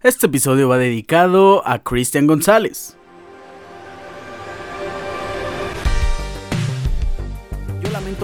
Este episodio va dedicado a Cristian González.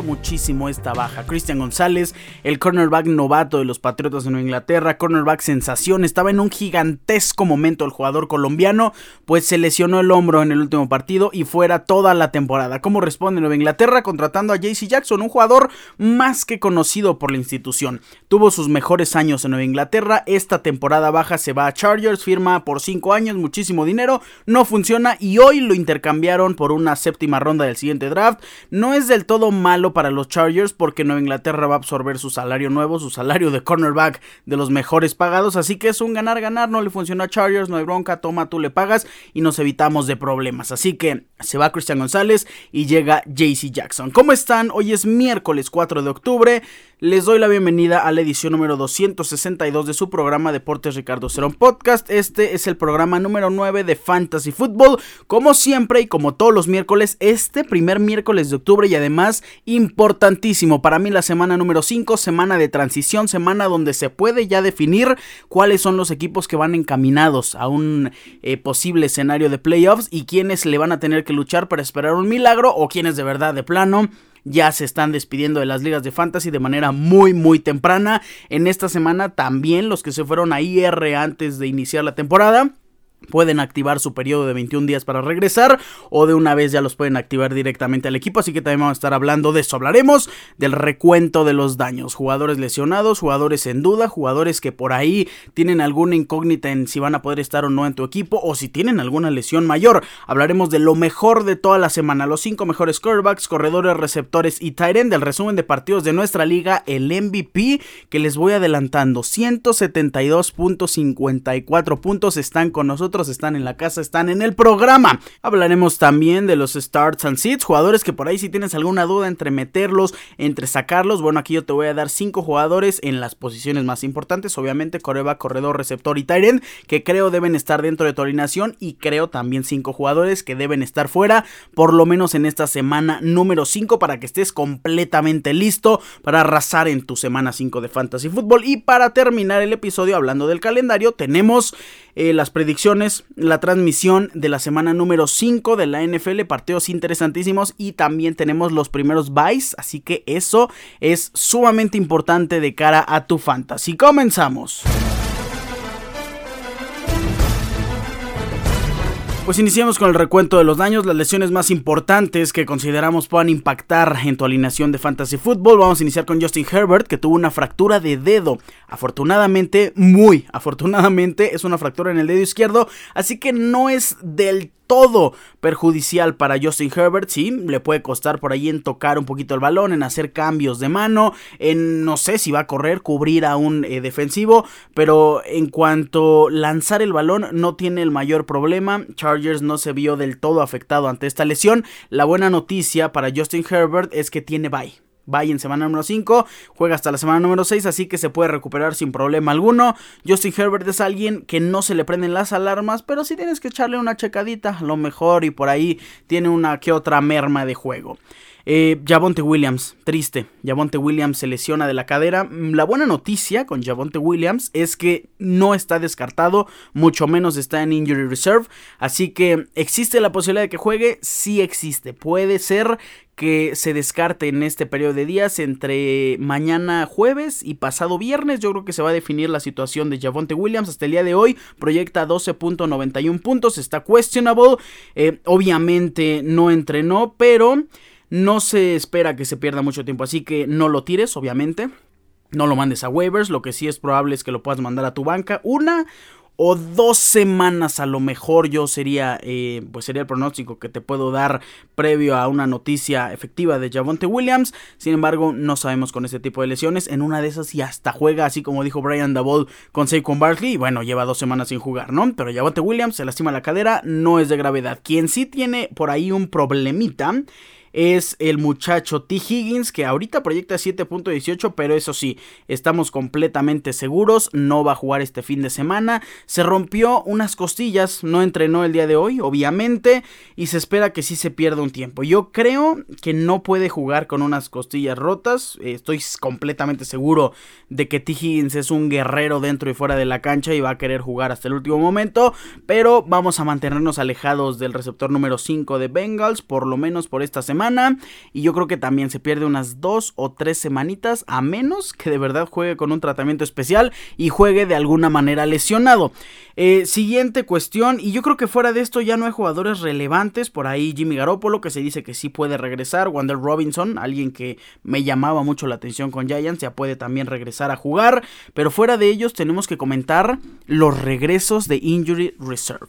Muchísimo esta baja. Christian González, el cornerback novato de los Patriotas de Nueva Inglaterra, cornerback sensación, estaba en un gigantesco momento el jugador colombiano, pues se lesionó el hombro en el último partido y fuera toda la temporada. ¿Cómo responde Nueva Inglaterra? Contratando a JC Jackson, un jugador más que conocido por la institución. Tuvo sus mejores años en Nueva Inglaterra, esta temporada baja se va a Chargers, firma por 5 años, muchísimo dinero, no funciona y hoy lo intercambiaron por una séptima ronda del siguiente draft. No es del todo malo para los Chargers porque Nueva Inglaterra va a absorber su salario nuevo, su salario de cornerback de los mejores pagados, así que es un ganar-ganar, no le funciona a Chargers, no hay bronca, toma, tú le pagas y nos evitamos de problemas. Así que se va Cristian González y llega JC Jackson. ¿Cómo están? Hoy es miércoles 4 de octubre. Les doy la bienvenida a la edición número 262 de su programa Deportes Ricardo Cerón Podcast. Este es el programa número 9 de Fantasy Football. Como siempre y como todos los miércoles, este primer miércoles de octubre y además importantísimo para mí la semana número 5, semana de transición, semana donde se puede ya definir cuáles son los equipos que van encaminados a un eh, posible escenario de playoffs y quiénes le van a tener que luchar para esperar un milagro o quiénes de verdad de plano ya se están despidiendo de las ligas de fantasy de manera muy muy temprana. En esta semana también los que se fueron a IR antes de iniciar la temporada pueden activar su periodo de 21 días para regresar o de una vez ya los pueden activar directamente al equipo, así que también vamos a estar hablando de eso. Hablaremos del recuento de los daños, jugadores lesionados, jugadores en duda, jugadores que por ahí tienen alguna incógnita en si van a poder estar o no en tu equipo o si tienen alguna lesión mayor. Hablaremos de lo mejor de toda la semana, los 5 mejores quarterbacks, corredores, receptores y tight end del resumen de partidos de nuestra liga, el MVP que les voy adelantando, 172.54 puntos están con nosotros están en la casa, están en el programa. Hablaremos también de los starts and sits, jugadores que por ahí si tienes alguna duda entre meterlos, entre sacarlos, bueno, aquí yo te voy a dar cinco jugadores en las posiciones más importantes, obviamente coreba, corredor, receptor y tight que creo deben estar dentro de tu alineación y creo también cinco jugadores que deben estar fuera, por lo menos en esta semana número 5 para que estés completamente listo para arrasar en tu semana 5 de Fantasy Football y para terminar el episodio hablando del calendario tenemos eh, las predicciones, la transmisión de la semana número 5 de la NFL, partidos interesantísimos y también tenemos los primeros buys, así que eso es sumamente importante de cara a tu fantasy. Comenzamos. Pues iniciamos con el recuento de los daños, las lesiones más importantes que consideramos puedan impactar en tu alineación de fantasy fútbol. Vamos a iniciar con Justin Herbert, que tuvo una fractura de dedo. Afortunadamente, muy afortunadamente, es una fractura en el dedo izquierdo, así que no es del todo perjudicial para Justin Herbert, sí, le puede costar por ahí en tocar un poquito el balón, en hacer cambios de mano, en no sé si va a correr, cubrir a un eh, defensivo, pero en cuanto lanzar el balón no tiene el mayor problema, Chargers no se vio del todo afectado ante esta lesión, la buena noticia para Justin Herbert es que tiene bye. Vaya en semana número 5, juega hasta la semana número 6, así que se puede recuperar sin problema alguno. Justin Herbert es alguien que no se le prenden las alarmas, pero sí tienes que echarle una checadita, lo mejor, y por ahí tiene una que otra merma de juego. Eh, Javonte Williams, triste. Javonte Williams se lesiona de la cadera. Mm, la buena noticia con Javonte Williams es que no está descartado, mucho menos está en Injury Reserve. Así que existe la posibilidad de que juegue, sí existe. Puede ser que se descarte en este periodo de días entre mañana jueves y pasado viernes. Yo creo que se va a definir la situación de Javonte Williams. Hasta el día de hoy proyecta 12.91 puntos, está questionable. Eh, obviamente no entrenó, pero no se espera que se pierda mucho tiempo, así que no lo tires, obviamente. No lo mandes a waivers, lo que sí es probable es que lo puedas mandar a tu banca. Una o dos semanas a lo mejor yo sería eh, pues sería el pronóstico que te puedo dar previo a una noticia efectiva de Javonte Williams sin embargo no sabemos con este tipo de lesiones en una de esas y hasta juega así como dijo Brian Dabol con Saquon Barkley y bueno lleva dos semanas sin jugar no pero Javonte Williams se lastima la cadera no es de gravedad quien sí tiene por ahí un problemita es el muchacho T. Higgins, que ahorita proyecta 7.18, pero eso sí, estamos completamente seguros, no va a jugar este fin de semana. Se rompió unas costillas, no entrenó el día de hoy, obviamente, y se espera que sí se pierda un tiempo. Yo creo que no puede jugar con unas costillas rotas, estoy completamente seguro de que T. Higgins es un guerrero dentro y fuera de la cancha y va a querer jugar hasta el último momento, pero vamos a mantenernos alejados del receptor número 5 de Bengals, por lo menos por esta semana y yo creo que también se pierde unas dos o tres semanitas a menos que de verdad juegue con un tratamiento especial y juegue de alguna manera lesionado. Eh, siguiente cuestión, y yo creo que fuera de esto ya no hay jugadores relevantes. Por ahí Jimmy Garoppolo, que se dice que sí puede regresar. Wander Robinson, alguien que me llamaba mucho la atención con Giants, ya puede también regresar a jugar. Pero fuera de ellos tenemos que comentar los regresos de Injury Reserve.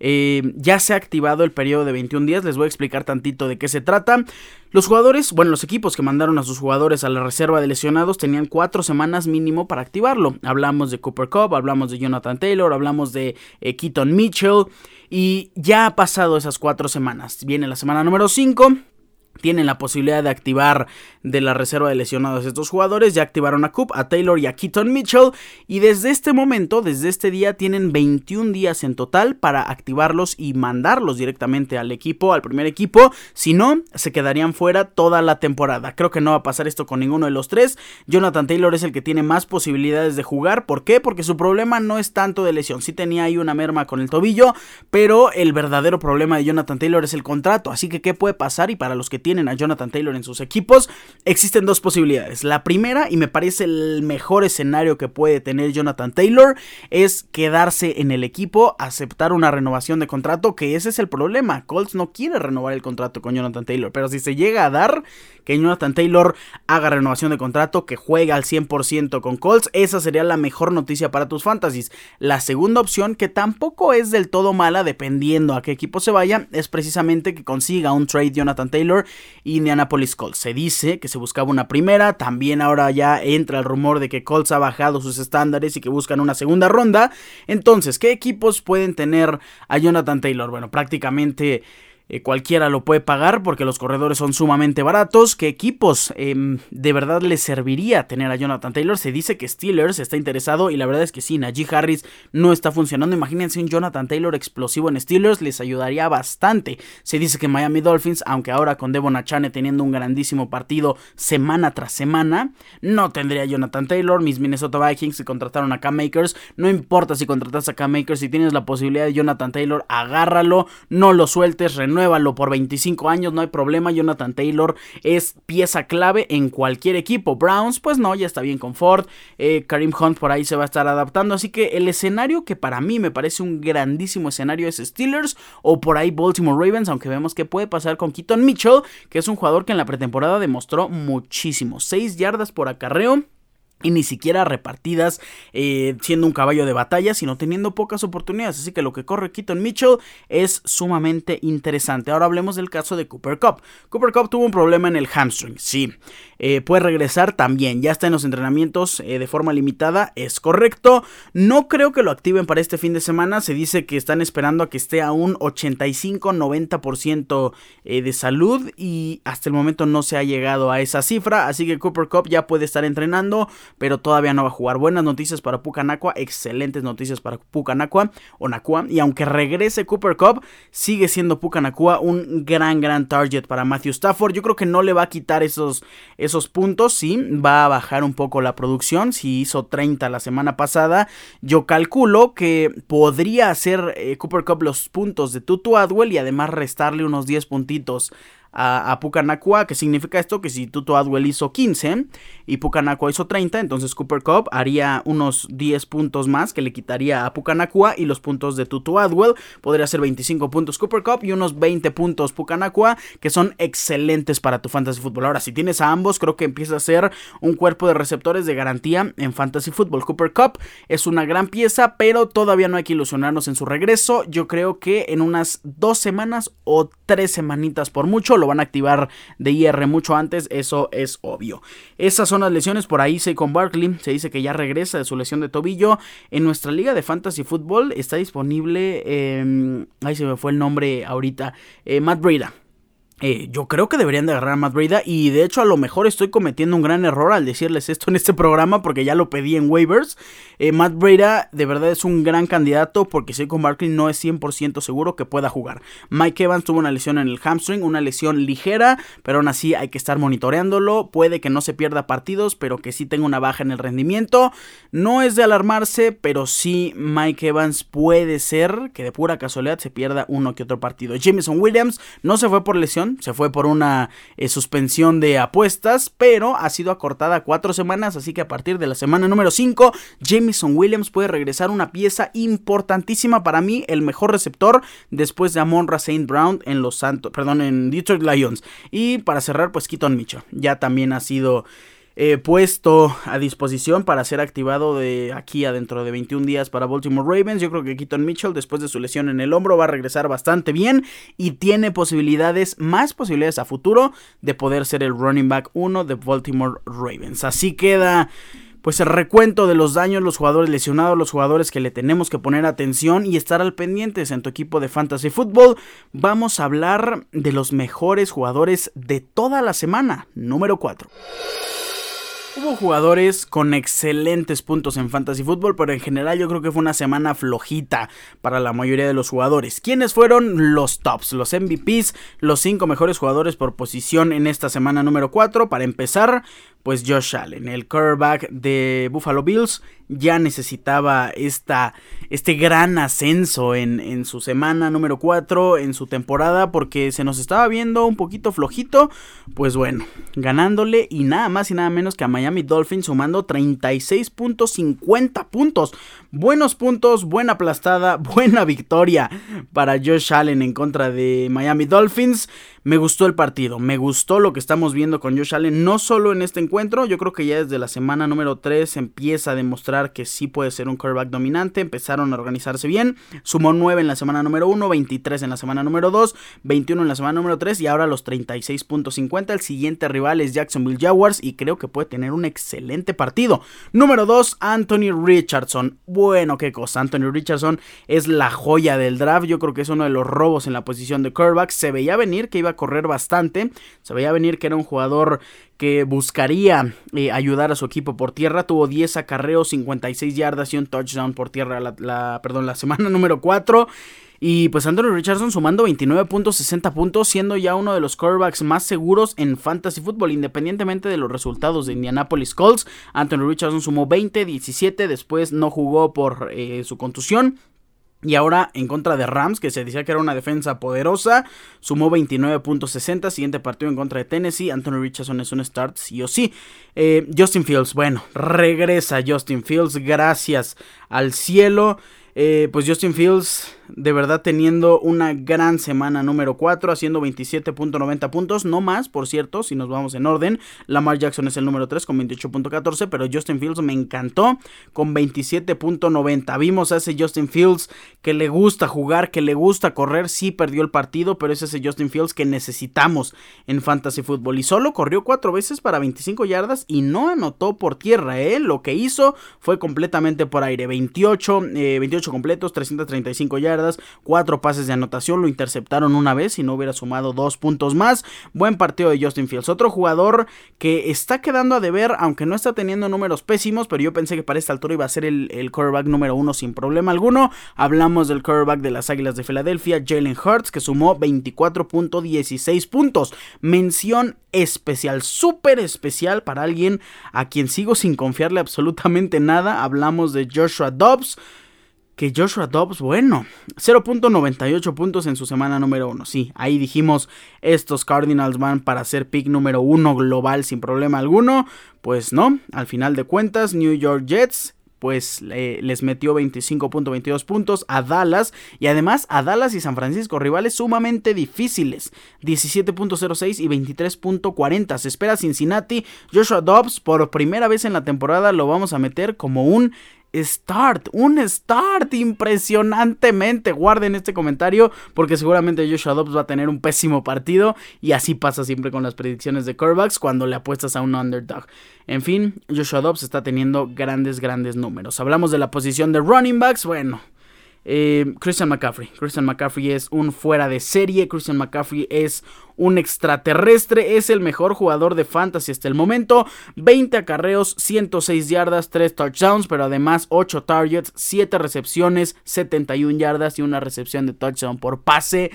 Eh, ya se ha activado el periodo de 21 días, les voy a explicar tantito de qué se trata. Los jugadores, bueno, los equipos que mandaron a sus jugadores a la reserva de lesionados tenían cuatro semanas mínimo para activarlo. Hablamos de Cooper Cup, hablamos de Jonathan Taylor, hablamos de eh, Keaton Mitchell y ya ha pasado esas cuatro semanas. Viene la semana número 5 tienen la posibilidad de activar de la reserva de lesionados estos jugadores. Ya activaron a Coop, a Taylor y a Keaton Mitchell. Y desde este momento, desde este día, tienen 21 días en total para activarlos y mandarlos directamente al equipo, al primer equipo. Si no, se quedarían fuera toda la temporada. Creo que no va a pasar esto con ninguno de los tres. Jonathan Taylor es el que tiene más posibilidades de jugar. ¿Por qué? Porque su problema no es tanto de lesión. Sí tenía ahí una merma con el tobillo, pero el verdadero problema de Jonathan Taylor es el contrato. Así que, ¿qué puede pasar? Y para los que tienen a Jonathan Taylor en sus equipos, existen dos posibilidades. La primera, y me parece el mejor escenario que puede tener Jonathan Taylor, es quedarse en el equipo, aceptar una renovación de contrato, que ese es el problema. Colts no quiere renovar el contrato con Jonathan Taylor, pero si se llega a dar que Jonathan Taylor haga renovación de contrato, que juegue al 100% con Colts, esa sería la mejor noticia para tus fantasies. La segunda opción, que tampoco es del todo mala, dependiendo a qué equipo se vaya, es precisamente que consiga un trade Jonathan Taylor Indianapolis Colts. Se dice que se buscaba una primera, también ahora ya entra el rumor de que Colts ha bajado sus estándares y que buscan una segunda ronda. Entonces, ¿qué equipos pueden tener a Jonathan Taylor? Bueno, prácticamente eh, cualquiera lo puede pagar porque los corredores son sumamente baratos. ¿Qué equipos em, de verdad les serviría tener a Jonathan Taylor? Se dice que Steelers está interesado y la verdad es que sí, Najee Harris no está funcionando. Imagínense un Jonathan Taylor explosivo en Steelers, les ayudaría bastante. Se dice que Miami Dolphins, aunque ahora con Devon Achane teniendo un grandísimo partido semana tras semana, no tendría a Jonathan Taylor. Mis Minnesota Vikings, si contrataron a Cam Makers, no importa si contratas a Cam Makers, si tienes la posibilidad de Jonathan Taylor, agárralo, no lo sueltes, renuévalo por 25 años, no hay problema. Jonathan Taylor es pieza clave en cualquier equipo. Browns, pues no, ya está bien con Ford. Eh, Karim Hunt por ahí se va a estar adaptando. Así que el escenario que para mí me parece un grandísimo escenario es Steelers o por ahí Baltimore Ravens, aunque vemos que puede pasar con Keaton Mitchell, que es un jugador que en la pretemporada demostró muchísimo. 6 yardas por acarreo y ni siquiera repartidas eh, siendo un caballo de batalla, sino teniendo pocas oportunidades. Así que lo que corre Keaton Mitchell es sumamente interesante. Ahora hablemos del caso de Cooper Cup. Cooper Cup tuvo un problema en el hamstring, sí. Eh, puede regresar también, ya está en los entrenamientos eh, de forma limitada, es correcto. No creo que lo activen para este fin de semana. Se dice que están esperando a que esté a un 85-90% de salud y hasta el momento no se ha llegado a esa cifra. Así que Cooper Cup ya puede estar entrenando pero todavía no va a jugar. Buenas noticias para Pucanacua, excelentes noticias para Pucanacua o Nakua. Y aunque regrese Cooper Cup, sigue siendo Pucanacua un gran, gran target para Matthew Stafford. Yo creo que no le va a quitar esos, esos puntos, sí, va a bajar un poco la producción. Si hizo 30 la semana pasada, yo calculo que podría hacer eh, Cooper Cup los puntos de Tutu Adwell y además restarle unos 10 puntitos a, a Pucanacua, que significa esto, que si Tuto Adwell hizo 15 y Pucanacua hizo 30, entonces Cooper Cup haría unos 10 puntos más que le quitaría a Pucanacua y los puntos de Tuto Adwell podría ser 25 puntos Cooper Cup y unos 20 puntos Pucanacua, que son excelentes para tu fantasy fútbol. Ahora, si tienes a ambos, creo que empieza a ser un cuerpo de receptores de garantía en fantasy fútbol. Cooper Cup es una gran pieza, pero todavía no hay que ilusionarnos en su regreso. Yo creo que en unas dos semanas o tres semanitas por mucho lo van a activar de IR mucho antes, eso es obvio. Esas son las lesiones, por ahí con Barkley se dice que ya regresa de su lesión de tobillo. En nuestra liga de fantasy fútbol está disponible, eh, ahí se me fue el nombre ahorita, eh, Matt Breda. Eh, yo creo que deberían de agarrar a Matt Breda y de hecho a lo mejor estoy cometiendo un gran error al decirles esto en este programa porque ya lo pedí en waivers. Eh, Matt Breda de verdad es un gran candidato porque con Barkley no es 100% seguro que pueda jugar. Mike Evans tuvo una lesión en el hamstring, una lesión ligera, pero aún así hay que estar monitoreándolo. Puede que no se pierda partidos, pero que sí tenga una baja en el rendimiento. No es de alarmarse, pero sí Mike Evans puede ser que de pura casualidad se pierda uno que otro partido. Jameson Williams no se fue por lesión se fue por una eh, suspensión de apuestas, pero ha sido acortada cuatro semanas, así que a partir de la semana número 5, Jameson Williams puede regresar una pieza importantísima para mí, el mejor receptor después de Amon Saint Brown en los Santos, perdón, en Detroit Lions. Y para cerrar, pues Keaton Mitchell, ya también ha sido eh, puesto a disposición para ser activado de aquí a dentro de 21 días para Baltimore Ravens. Yo creo que Keaton Mitchell, después de su lesión en el hombro, va a regresar bastante bien y tiene posibilidades, más posibilidades a futuro de poder ser el running back 1 de Baltimore Ravens. Así queda pues el recuento de los daños, los jugadores lesionados, los jugadores que le tenemos que poner atención y estar al pendientes en tu equipo de fantasy football. Vamos a hablar de los mejores jugadores de toda la semana, número 4. Hubo jugadores con excelentes puntos en Fantasy Football, pero en general yo creo que fue una semana flojita para la mayoría de los jugadores. ¿Quiénes fueron los tops, los MVPs, los 5 mejores jugadores por posición en esta semana número 4? Para empezar, pues Josh Allen, el quarterback de Buffalo Bills, ya necesitaba esta, este gran ascenso en, en, su semana número 4, en su temporada, porque se nos estaba viendo un poquito flojito. Pues bueno, ganándole y nada más y nada menos que a Miami Dolphins sumando 36.50 puntos. Buenos puntos, buena aplastada, buena victoria para Josh Allen en contra de Miami Dolphins. Me gustó el partido, me gustó lo que estamos viendo con Josh Allen, no solo en este encuentro, yo creo que ya desde la semana número 3 empieza a demostrar que sí puede ser un quarterback dominante, empezaron a organizarse bien, sumó 9 en la semana número 1, 23 en la semana número 2, 21 en la semana número 3 y ahora los 36.50, el siguiente rival es Jacksonville Jaguars y creo que puede tener un excelente partido. Número 2, Anthony Richardson, bueno, qué cosa, Anthony Richardson es la joya del draft, yo creo que es uno de los robos en la posición de quarterback, se veía venir que iba a correr bastante. Se veía venir que era un jugador que buscaría eh, ayudar a su equipo por tierra. Tuvo 10 acarreos, 56 yardas y un touchdown por tierra la, perdón, la semana número 4. Y pues Anthony Richardson sumando 29.60 puntos, siendo ya uno de los quarterbacks más seguros en fantasy football, independientemente de los resultados de Indianapolis Colts. Anthony Richardson sumó 20, 17, después no jugó por eh, su contusión. Y ahora en contra de Rams, que se decía que era una defensa poderosa, sumó 29.60. Siguiente partido en contra de Tennessee. Anthony Richardson es un start, sí o sí. Eh, Justin Fields, bueno, regresa Justin Fields, gracias al cielo. Eh, pues Justin Fields de verdad teniendo una gran semana número 4, haciendo 27.90 puntos, no más, por cierto, si nos vamos en orden. Lamar Jackson es el número 3 con 28.14, pero Justin Fields me encantó con 27.90. Vimos a ese Justin Fields que le gusta jugar, que le gusta correr, sí perdió el partido, pero es ese Justin Fields que necesitamos en Fantasy Football. Y solo corrió 4 veces para 25 yardas y no anotó por tierra, ¿eh? Lo que hizo fue completamente por aire. 28, 28 eh, completos, 335 yardas cuatro pases de anotación, lo interceptaron una vez y no hubiera sumado dos puntos más. Buen partido de Justin Fields. Otro jugador que está quedando a deber, aunque no está teniendo números pésimos, pero yo pensé que para esta altura iba a ser el, el quarterback número uno sin problema alguno. Hablamos del quarterback de las Águilas de Filadelfia, Jalen Hurts, que sumó 24.16 puntos. Mención especial, súper especial para alguien a quien sigo sin confiarle absolutamente nada. Hablamos de Joshua Dobbs que Joshua Dobbs, bueno, 0.98 puntos en su semana número 1. Sí, ahí dijimos, estos Cardinals van para ser pick número 1 global sin problema alguno. Pues no, al final de cuentas, New York Jets pues les metió 25.22 puntos a Dallas y además a Dallas y San Francisco, rivales sumamente difíciles, 17.06 y 23.40. Se espera Cincinnati, Joshua Dobbs por primera vez en la temporada lo vamos a meter como un start, un start impresionantemente. Guarden este comentario porque seguramente Joshua Dobbs va a tener un pésimo partido y así pasa siempre con las predicciones de Curvax cuando le apuestas a un underdog. En fin, Joshua Dobbs está teniendo grandes, grandes números. Hablamos de la posición de running backs, bueno. Eh, Christian McCaffrey. Christian McCaffrey es un fuera de serie. Christian McCaffrey es un extraterrestre. Es el mejor jugador de fantasy hasta el momento. 20 acarreos, 106 yardas, 3 touchdowns, pero además 8 targets, 7 recepciones, 71 yardas y una recepción de touchdown por pase.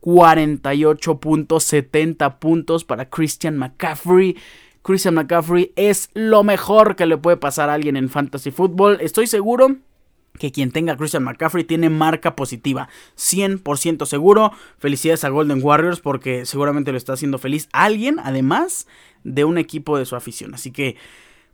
48.70 puntos para Christian McCaffrey. Christian McCaffrey es lo mejor que le puede pasar a alguien en fantasy football. Estoy seguro que quien tenga a Christian McCaffrey tiene marca positiva. 100% seguro. Felicidades a Golden Warriors porque seguramente lo está haciendo feliz alguien, además de un equipo de su afición. Así que,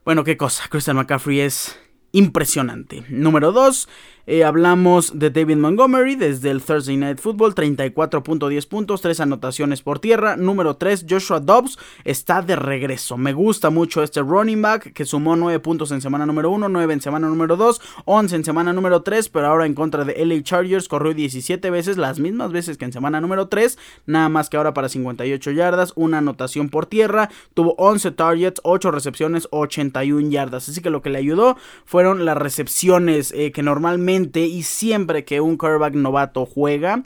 bueno, qué cosa. Christian McCaffrey es impresionante. Número 2. Eh, hablamos de David Montgomery desde el Thursday Night Football, 34.10 puntos, 3 anotaciones por tierra. Número 3, Joshua Dobbs está de regreso. Me gusta mucho este running back que sumó 9 puntos en semana número 1, 9 en semana número 2, 11 en semana número 3, pero ahora en contra de LA Chargers corrió 17 veces, las mismas veces que en semana número 3, nada más que ahora para 58 yardas, una anotación por tierra, tuvo 11 targets, 8 recepciones, 81 yardas. Así que lo que le ayudó fueron las recepciones eh, que normalmente y siempre que un quarterback novato juega,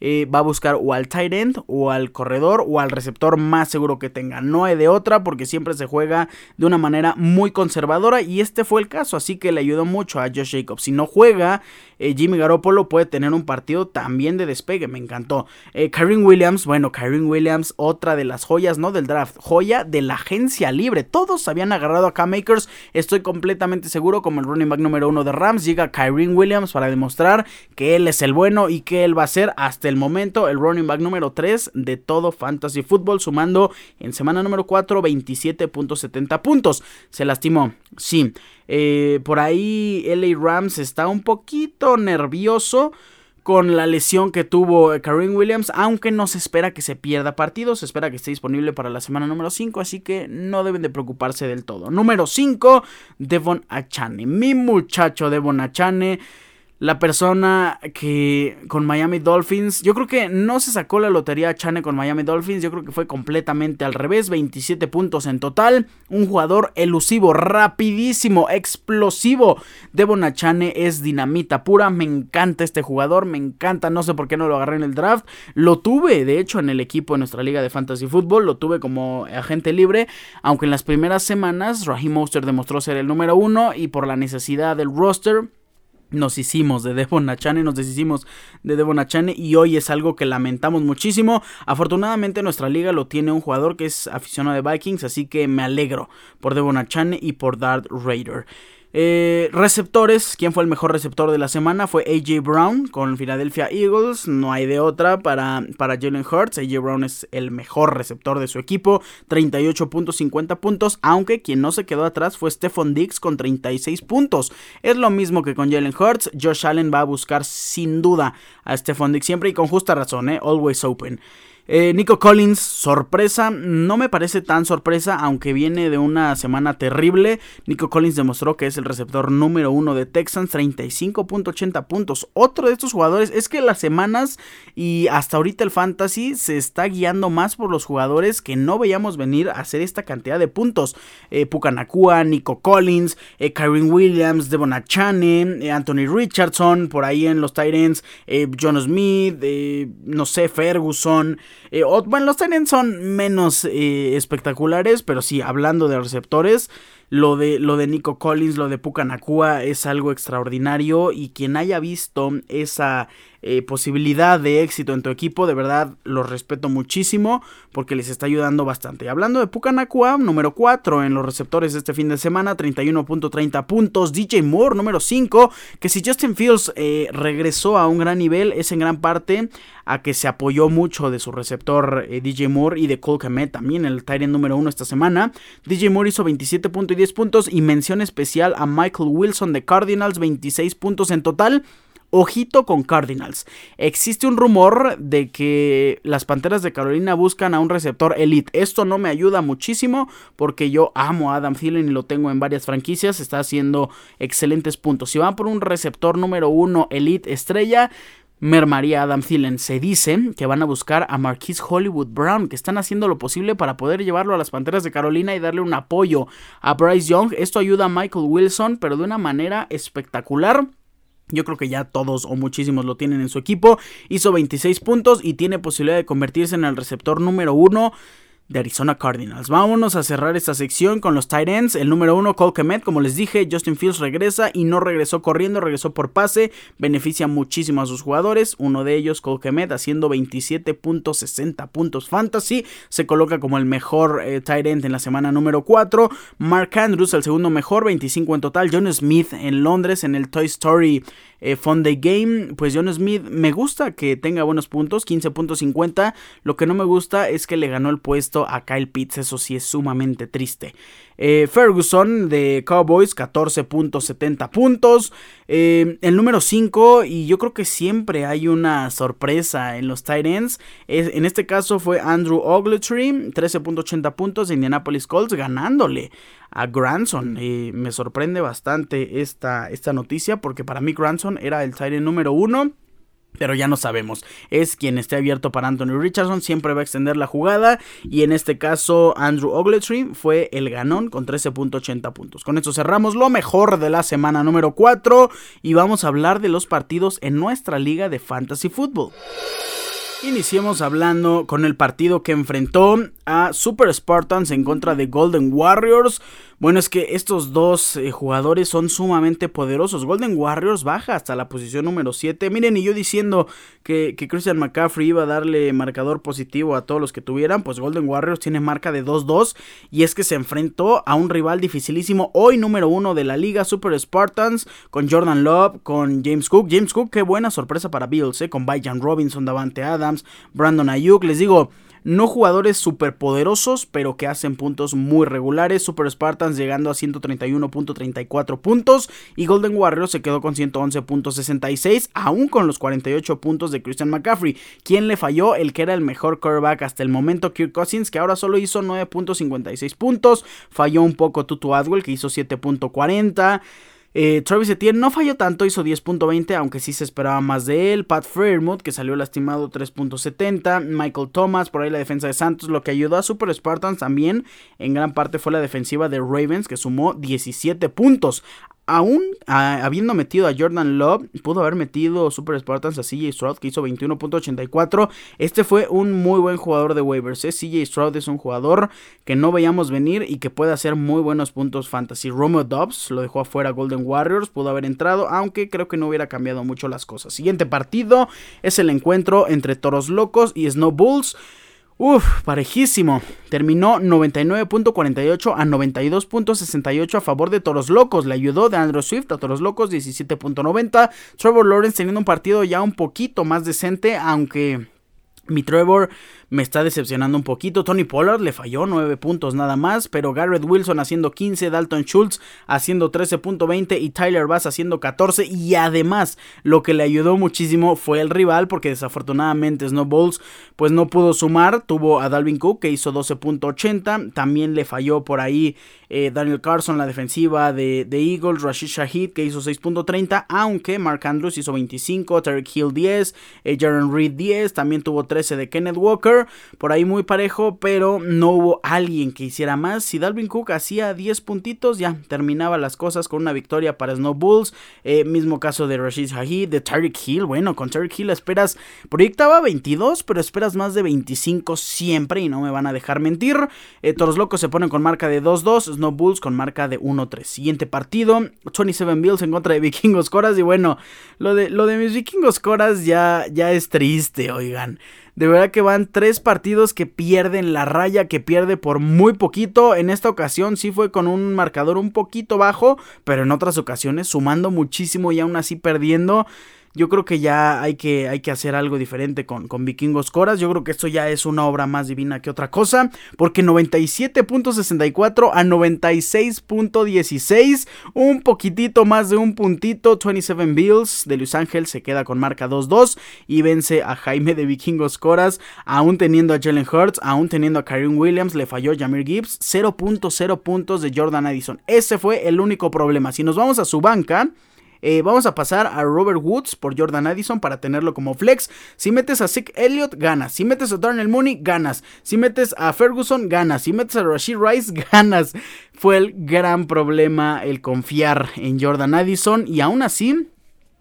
eh, va a buscar o al tight end o al corredor o al receptor más seguro que tenga. No hay de otra porque siempre se juega de una manera muy conservadora y este fue el caso, así que le ayudó mucho a Josh Jacobs. Si no juega, eh, Jimmy Garoppolo puede tener un partido también de despegue, me encantó. Eh, Williams, bueno, Kyron Williams, otra de las joyas, ¿no? Del draft, joya de la agencia libre. Todos habían agarrado a K-Makers, estoy completamente seguro, como el running back número uno de Rams, llega Kyron Williams para demostrar que él es el bueno y que él va a ser hasta el momento el running back número 3 de todo Fantasy Football, sumando en semana número 4 27.70 puntos. Se lastimó, sí. Eh, por ahí LA Rams está un poquito nervioso con la lesión que tuvo Kareem Williams, aunque no se espera que se pierda partido, se espera que esté disponible para la semana número 5, así que no deben de preocuparse del todo. Número 5, Devon Achane, mi muchacho Devon Achane la persona que con Miami Dolphins, yo creo que no se sacó la lotería Chane con Miami Dolphins, yo creo que fue completamente al revés, 27 puntos en total, un jugador elusivo, rapidísimo, explosivo. Devon Achane es dinamita pura, me encanta este jugador, me encanta, no sé por qué no lo agarré en el draft, lo tuve de hecho en el equipo de nuestra liga de fantasy football, lo tuve como agente libre, aunque en las primeras semanas Raheem Monster demostró ser el número uno y por la necesidad del roster nos hicimos de Devon Achane, nos deshicimos de Devon Achane y hoy es algo que lamentamos muchísimo. Afortunadamente nuestra liga lo tiene un jugador que es aficionado de Vikings, así que me alegro por Devon Achane y por Dart Raider. Eh, receptores, ¿quién fue el mejor receptor de la semana? Fue AJ Brown con Philadelphia Eagles. No hay de otra para, para Jalen Hurts. AJ Brown es el mejor receptor de su equipo. 38.50 puntos. Aunque quien no se quedó atrás fue Stephon Diggs con 36 puntos. Es lo mismo que con Jalen Hurts. Josh Allen va a buscar sin duda a Stephon Diggs siempre y con justa razón, ¿eh? Always open. Eh, Nico Collins, sorpresa, no me parece tan sorpresa, aunque viene de una semana terrible. Nico Collins demostró que es el receptor número uno de Texans, 35.80 puntos. Otro de estos jugadores es que las semanas y hasta ahorita el fantasy se está guiando más por los jugadores que no veíamos venir a hacer esta cantidad de puntos. Eh, Nico Collins, eh, Williams, Devon Achane, eh, Anthony Richardson, por ahí en los Titans, John Smith, no sé, Ferguson. Eh, bueno, los Titans son menos eh, espectaculares, pero sí, hablando de receptores, lo de, lo de Nico Collins, lo de Pucanacua es algo extraordinario y quien haya visto esa eh, posibilidad de éxito en tu equipo, de verdad los respeto muchísimo porque les está ayudando bastante. Hablando de Pucanacua, número 4 en los receptores este fin de semana, 31.30 puntos. DJ Moore, número 5, que si Justin Fields eh, regresó a un gran nivel, es en gran parte a que se apoyó mucho de su receptor eh, DJ Moore y de Cole Komet también el Tyrant número 1 esta semana. DJ Moore hizo 27.10 puntos y mención especial a Michael Wilson de Cardinals, 26 puntos en total. Ojito con Cardinals. Existe un rumor de que las Panteras de Carolina buscan a un receptor elite. Esto no me ayuda muchísimo porque yo amo a Adam Thielen y lo tengo en varias franquicias. Está haciendo excelentes puntos. Si van por un receptor número uno elite estrella, mermaría Adam Thielen. Se dice que van a buscar a Marquise Hollywood Brown, que están haciendo lo posible para poder llevarlo a las Panteras de Carolina y darle un apoyo a Bryce Young. Esto ayuda a Michael Wilson, pero de una manera espectacular Yo creo que ya todos o muchísimos lo tienen en su equipo. Hizo 26 puntos y tiene posibilidad de convertirse en el receptor número uno de Arizona Cardinals. Vámonos a cerrar esta sección con los tight ends. El número uno, Cole Kemet, como les dije, Justin Fields regresa y no regresó corriendo, regresó por pase. Beneficia muchísimo a sus jugadores. Uno de ellos, Cole Kemet, haciendo 27.60 puntos fantasy. Se coloca como el mejor eh, tight end en la semana número 4. Mark Andrews, el segundo mejor, 25 en total. John Smith en Londres en el Toy Story eh, Fun Day Game, pues John Smith me gusta que tenga buenos puntos, 15.50. Lo que no me gusta es que le ganó el puesto a Kyle Pitts, eso sí es sumamente triste. Eh, Ferguson de Cowboys, 14.70 puntos. Eh, el número 5, y yo creo que siempre hay una sorpresa en los tight ends. en este caso fue Andrew Ogletree, 13.80 puntos de Indianapolis Colts, ganándole a Granson. me sorprende bastante esta, esta noticia porque para mí Granson era el end número 1 pero ya no sabemos. Es quien esté abierto para Anthony Richardson. Siempre va a extender la jugada. Y en este caso, Andrew Ogletree fue el ganón con 13.80 puntos. Con esto cerramos lo mejor de la semana número 4. Y vamos a hablar de los partidos en nuestra liga de Fantasy Football. Iniciemos hablando con el partido que enfrentó a Super Spartans en contra de Golden Warriors. Bueno, es que estos dos eh, jugadores son sumamente poderosos. Golden Warriors baja hasta la posición número 7. Miren, y yo diciendo que, Christian McCaffrey iba a darle marcador positivo a todos los que tuvieran, pues Golden Warriors tiene marca de 2-2. Y es que se enfrentó a un rival dificilísimo, hoy número 1 de la liga, Super Spartans, con Jordan Love, con James Cook. James Cook, qué buena sorpresa para Bills, eh, con Bajan Robinson, Davante Adams, Brandon Ayuk. Les digo, no jugadores poderosos, pero que hacen puntos muy regulares. Super Spartans llegando a 131.34 puntos y Golden Warriors se quedó con 111.66, aún con los 48 puntos de Christian McCaffrey. ¿Quién le falló? El que era el mejor quarterback hasta el momento, Kirk Cousins, que ahora solo hizo 9.56 puntos. Falló un poco Tutu Adwell, que hizo 7.40. Eh, Travis Etienne no falló tanto, hizo 10.20, aunque sí se esperaba más de él. Pat Fairmouth, que salió lastimado 3.70. Michael Thomas, por ahí la defensa de Santos. Lo que ayudó a Super Spartans también en gran parte fue la defensiva de Ravens, que sumó 17 puntos aún habiendo metido a Jordan Love, pudo haber metido Super Spartans a CJ Stroud, que hizo 21.84. Este fue un muy buen jugador de waivers. ¿eh? CJ Stroud es un jugador que no veíamos venir y que puede hacer muy buenos puntos fantasy. Romeo Dobbs lo dejó afuera Golden Warriors, pudo haber entrado, aunque creo que no hubiera cambiado mucho las cosas. Siguiente partido es el encuentro entre Toros Locos y Snow Bulls. Uf, parejísimo. Terminó 99.48 a 92.68 a favor de Toros Locos. Le ayudó de Andrew Swift a Toros Locos 17.90. Trevor Lawrence teniendo un partido ya un poquito más decente, aunque mi Trevor me está decepcionando un poquito. Tony Pollard le falló 9 puntos nada más, pero Garrett Wilson haciendo 15, Dalton Schultz haciendo 13.20 y Tyler Bass haciendo 14. Y además, lo que le ayudó muchísimo fue el rival, porque desafortunadamente Snowballs pues no pudo sumar. Tuvo a Dalvin Cook que hizo 12.80. También le falló por ahí eh, Daniel Carson, la defensiva de, Eagles, Rashid Shahid que hizo 6.30, aunque Mark Andrews hizo 25, Tarek Hill 10, eh, Jaron Reed 10, también tuvo 13 de Kenneth Walker por ahí muy parejo, pero no hubo alguien que hiciera más. Si Dalvin Cook hacía 10 puntitos, ya terminaba las cosas con una victoria para Snow Bulls. Eh, mismo caso de Rashid Shahid, de Tyreek Hill. Bueno, con Tyreek Hill esperas, proyectaba 22, pero esperas más de 25 siempre y no me van a dejar mentir. Eh, Toros Locos se ponen con marca de 2-2, Snow Bulls con marca de 1-3. Siguiente partido, 27 Bills en contra de Vikingos Coras. Y bueno, lo de, lo de mis Vikingos Coras ya, ya es triste, oigan. De verdad que van tres partidos que pierden la raya, que pierde por muy poquito. En esta ocasión sí fue con un marcador un poquito bajo, pero en otras ocasiones sumando muchísimo y aún así perdiendo yo creo que ya hay que, hay que hacer algo diferente con, con Vikingos Coras. Yo creo que esto ya es una obra más divina que otra cosa. Porque 97.64 a 96.16. Un poquitito más de un puntito. 27 Bills de Los Ángeles se queda con marca 2-2. Y vence a Jaime de Vikingos Coras. Aún teniendo a Jalen Hurts. Aún teniendo a Karim Williams. Le falló Jamir Gibbs. 0.0 puntos de Jordan Addison. Ese fue el único problema. Si nos vamos a su banca. Eh, vamos a pasar a Robert Woods por Jordan Addison para tenerlo como flex. Si metes a Zeke Elliott, ganas. Si metes a Darnell Mooney, ganas. Si metes a Ferguson, ganas. Si metes a Rashid Rice, ganas. Fue el gran problema el confiar en Jordan Addison. Y aún así,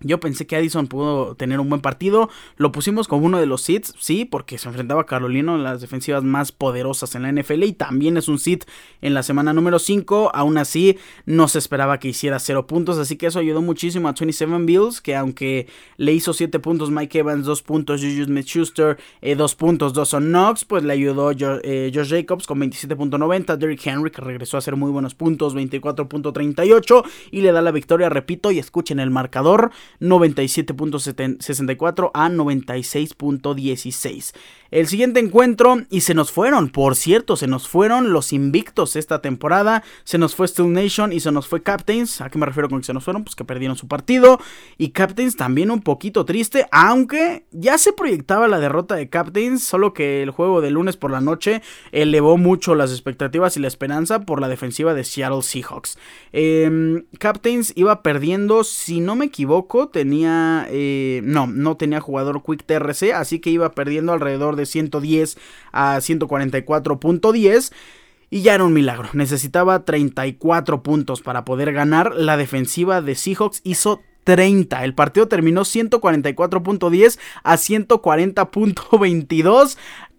Yo pensé que Addison pudo tener un buen partido. Lo pusimos como uno de los seeds, sí, porque se enfrentaba a Carolino en las defensivas más poderosas en la NFL y también es un seed en la semana número 5. Aún así, no se esperaba que hiciera 0 puntos, así que eso ayudó muchísimo a 27 Bills, que aunque le hizo 7 puntos Mike Evans, 2 puntos Juju Smith-Schuster, 2 eh, puntos Dawson Knox, pues le ayudó eh, Josh Jacobs con 27.90, Derrick Henry que regresó a hacer muy buenos puntos, 24.38 y le da la victoria, repito, y escuchen el marcador. 97.64 a 96.16. El siguiente encuentro, y se nos fueron, por cierto, se nos fueron los invictos esta temporada. Se nos fue Steel Nation y se nos fue Captains. ¿A qué me refiero con que se nos fueron? Pues que perdieron su partido. Y Captains también un poquito triste, aunque ya se proyectaba la derrota de Captains, solo que el juego de lunes por la noche elevó mucho las expectativas y la esperanza por la defensiva de Seattle Seahawks. Em, Captains iba perdiendo, si no me equivoco, tenía... Eh, no, no tenía jugador Quick TRC, así que iba perdiendo alrededor de 110 a 144.10. Y ya era un milagro. Necesitaba 34 puntos para poder ganar. La defensiva de Seahawks hizo 30. El partido terminó 144.10 a 140.22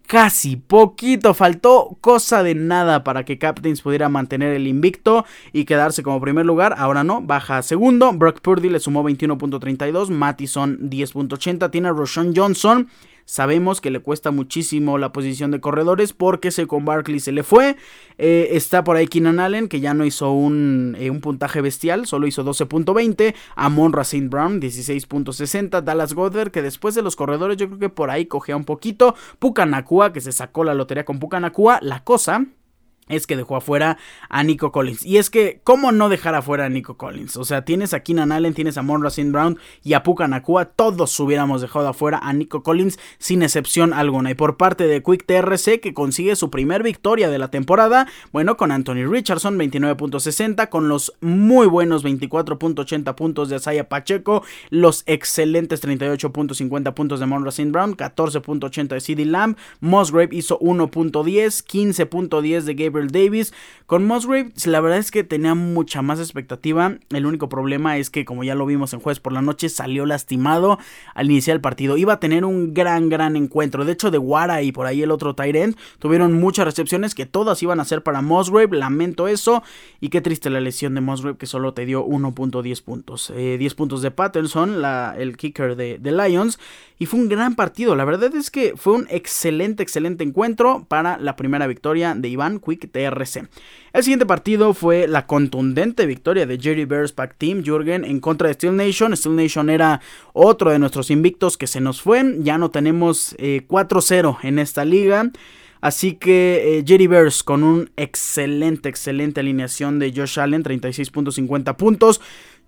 casi, poquito, faltó cosa de nada para que Captains pudiera mantener el invicto y quedarse como primer lugar. Ahora no, baja a segundo. Brock Purdy le sumó 21.32, Mattison 10.80, tiene a Roshan Johnson Sabemos que le cuesta muchísimo la posición de corredores porque con Barkley se le fue. Eh, está por ahí Keenan Allen que ya no hizo un, eh, un puntaje bestial, solo hizo 12.20. Amon Racine Brown 16.60. Dallas Goddard que después de los corredores yo creo que por ahí cogea un poquito. Pucanacua que se sacó la lotería con Pucanacua. La cosa es que dejó afuera a Nico Collins. Y es que, ¿cómo no dejar afuera a Nico Collins? O sea, tienes a Keenan Allen, tienes a Monra Brown y a Puka Nakua. Todos hubiéramos dejado afuera a Nico Collins sin excepción alguna. Y por parte de Quick TRC, que consigue su primer victoria de la temporada, bueno, con Anthony Richardson, 29.60, con los muy buenos 24.80 puntos de Asaya Pacheco, los excelentes 38.50 puntos de Monra Brown, 14.80 de CD Lamb, Musgrave hizo 1.10, 15.10 de Gabriel Davis. Con Musgrave, la verdad es que tenía mucha más expectativa. El único problema es que, como ya lo vimos en jueves por la noche, salió lastimado al iniciar el partido. Iba a tener un gran, gran encuentro. De hecho, de Wara y por ahí el otro Tyrant tuvieron muchas recepciones que todas iban a ser para Musgrave. Lamento eso. Y qué triste la lesión de Musgrave que solo te dio 1.10 puntos. 10 eh, puntos de Patterson, el kicker de, de Lions. Y fue un gran partido. La verdad es que fue un excelente, excelente encuentro para la primera victoria de Iván Quick TRC. El siguiente partido fue la contundente victoria de Jerry Bears Pack Team Jürgen en contra de Steel Nation. Steel Nation era otro de nuestros invictos que se nos fue. Ya no tenemos 4-0 eh, en esta liga. Así que eh, Jerry Bears con un excelente, excelente alineación de Josh Allen, 36.50 puntos.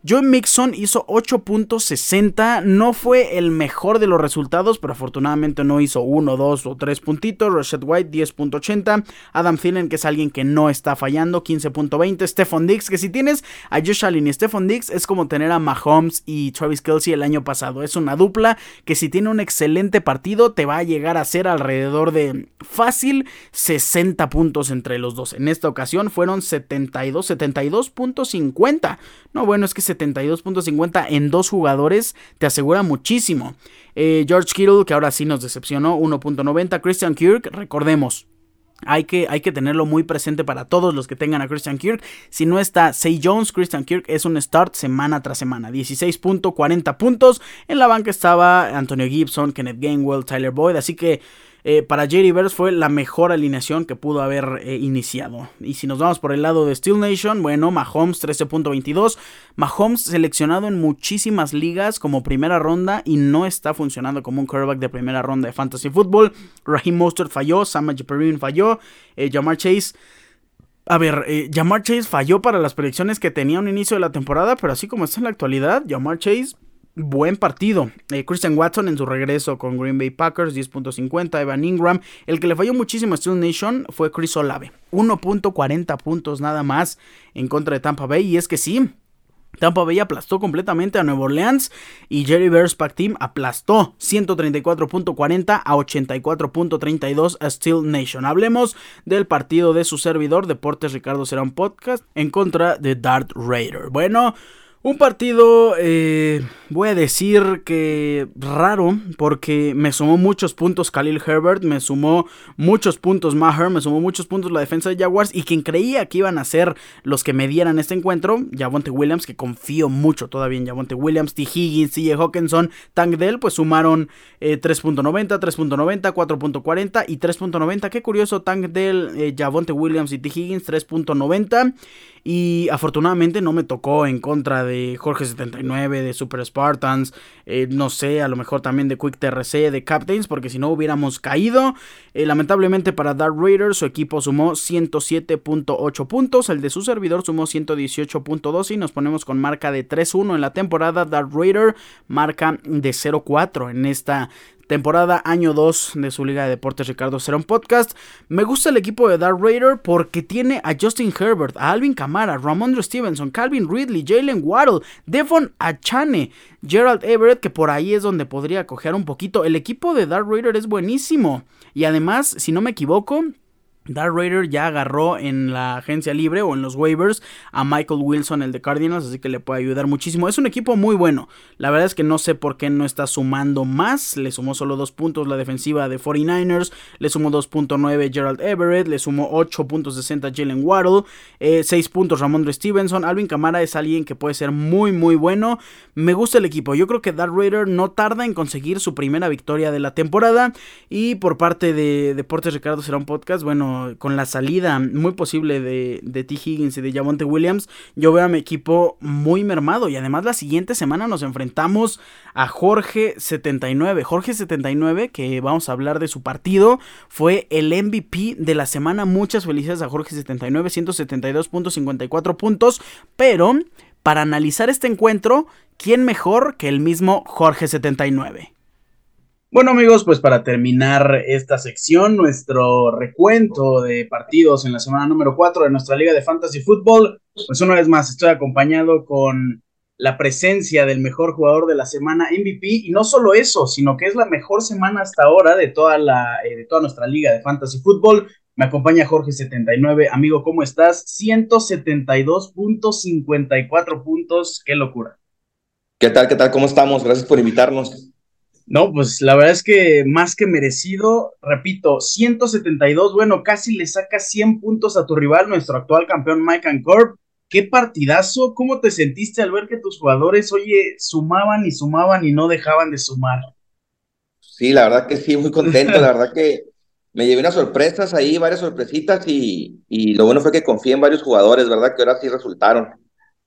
John Mixon hizo 8.60, no fue el mejor de los resultados, pero afortunadamente no hizo 1, 2 o 3 puntitos. Rashad White 10.80, Adam Thielen que es alguien que no está fallando 15.20, Stephon Diggs que si tienes a Josh Allen y Stephon Diggs es como tener a Mahomes y Travis Kelsey el año pasado. Es una dupla que si tiene un excelente partido te va a llegar a ser alrededor de fácil 60 puntos entre los dos. En esta ocasión fueron 72, 72.50. No, bueno, es que 72.50 en dos jugadores te asegura muchísimo. Eh, George Kittle, que ahora sí nos decepcionó, 1.90. Christian Kirk, recordemos. Hay que, hay que, tenerlo muy presente para todos los que tengan a Christian Kirk. Si no está Say Jones, Christian Kirk es un start semana tras semana. 16.40 puntos. En la banca estaba Antonio Gibson, Kenneth Gainwell, Tyler Boyd. Así que eh, para Jerry Bears fue la mejor alineación que pudo haber eh, iniciado. Y si nos vamos por el lado de Steel Nation, bueno, Mahomes 13.22. Mahomes seleccionado en muchísimas ligas como primera ronda y no está funcionando como un quarterback de primera ronda de fantasy football. Raheem Mostert falló, Sam Perrin falló, eh, Jamar Chase. A ver, Jamar Chase falló para las predicciones que tenía un inicio de la temporada, pero así como está en la actualidad, Jamar Chase buen partido. Eh, Christian Watson en su regreso con Green Bay Packers, 10.50. Evan Ingram. El que le falló muchísimo a Steel Nation fue Chris Olave. 1.40 puntos nada más en contra de Tampa Bay. Y es que sí. Tampa Bay aplastó completamente a Nueva Orleans y Jerry Bears Pack Team aplastó 134.40 a 84.32 a Steel Nation. Hablemos del partido de su servidor Deportes Ricardo Serán Podcast en contra de Dart Raider. Bueno, Un partido, eh, voy a decir que raro, porque me sumó muchos puntos Khalil Herbert, me sumó muchos puntos Maher, me sumó muchos puntos la defensa de Jaguars, y quien creía que iban a ser los que me dieran este encuentro, Javonte Williams, que confío mucho todavía en Javonte Williams, T. Higgins, C. Hawkinson, Tank Dell, pues sumaron 3.90, 3.90, 4.40 y 3.90. Qué curioso, Tank Dell, eh, Javonte Williams y T. Higgins, 3.90. Y afortunadamente no me tocó en contra de Jorge 79, de Super Spartans, eh, no sé, a lo mejor también de Quick TRC, de Captains, porque si no hubiéramos caído. Eh, lamentablemente para Dark Raider su equipo sumó 107.8 puntos, el de su servidor sumó 118.2 y nos ponemos con marca de 3-1 en la temporada. Dark Raider marca de 0-4 en esta temporada año 2 de su Liga de Deportes Ricardo Cerón Podcast. Me gusta el equipo de Dark Raider porque tiene a Justin Herbert, a Alvin Kamara, Ramondre Stevenson, Calvin Ridley, Jalen Waddle, Devon Achane, Gerald Everett, que por ahí es donde podría coger un poquito. El equipo de Dark Raider es buenísimo. Y además, si no me equivoco, Dark Raider ya agarró en la agencia libre o en los waivers a Michael Wilson, el de Cardinals, así que le puede ayudar muchísimo. Es un equipo muy bueno. La verdad es que no sé por qué no está sumando más. Le sumó solo dos puntos la defensiva de 49ers, le sumó 2.9 Gerald Everett, le sumó 8.60 Jalen Waddle, 6 eh, puntos Ramondre Stevenson. Alvin Kamara es alguien que puede ser muy muy bueno. Me gusta el equipo. Yo creo que Dark Raider no tarda en conseguir su primera victoria de la temporada. Y por parte de Deportes Ricardo será un podcast, bueno con la salida muy posible de, de T. Higgins y de Javonte Williams, yo veo a mi equipo muy mermado. Y además la siguiente semana nos enfrentamos a Jorge 79. Jorge 79, que vamos a hablar de su partido, fue el MVP de la semana. Muchas felicidades a Jorge 79, 172.54 puntos. Pero para analizar este encuentro, ¿quién mejor que el mismo Jorge 79? Bueno amigos, pues para terminar esta sección, nuestro recuento de partidos en la semana número 4 de nuestra Liga de Fantasy Football, pues una vez más estoy acompañado con la presencia del mejor jugador de la semana MVP y no solo eso, sino que es la mejor semana hasta ahora de toda, la, eh, de toda nuestra Liga de Fantasy Football. Me acompaña Jorge79, amigo, ¿cómo estás? 172.54 puntos, qué locura. ¿Qué tal? ¿Qué tal? ¿Cómo estamos? Gracias por invitarnos. No, pues la verdad es que más que merecido, repito, 172, bueno, casi le saca 100 puntos a tu rival, nuestro actual campeón Mike Ancorp. Qué partidazo, ¿cómo te sentiste al ver que tus jugadores, oye, sumaban y sumaban y no dejaban de sumar? Sí, la verdad que sí, muy contento, la verdad que me llevé unas sorpresas ahí, varias sorpresitas y, y lo bueno fue que confié en varios jugadores, ¿verdad? Que ahora sí resultaron.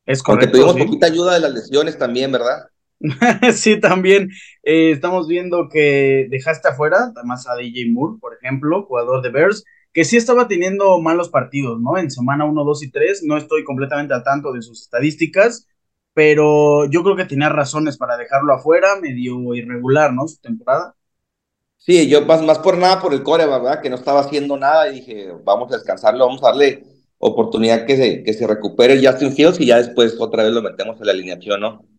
Es correcto. Aunque tuvimos poquita ayuda de las lesiones también, ¿verdad? sí, también eh, estamos viendo que dejaste afuera, además a DJ Moore, por ejemplo, jugador de Bears, que sí estaba teniendo malos partidos, ¿no? En semana 1, 2 y 3, no estoy completamente al tanto de sus estadísticas, pero yo creo que tenía razones para dejarlo afuera, medio irregular, ¿no? Su temporada. Sí, yo más, más por nada por el core, ¿verdad? Que no estaba haciendo nada y dije, vamos a descansarlo, vamos a darle oportunidad que se, que se recupere Justin Fields y ya después otra vez lo metemos en la alineación, ¿no?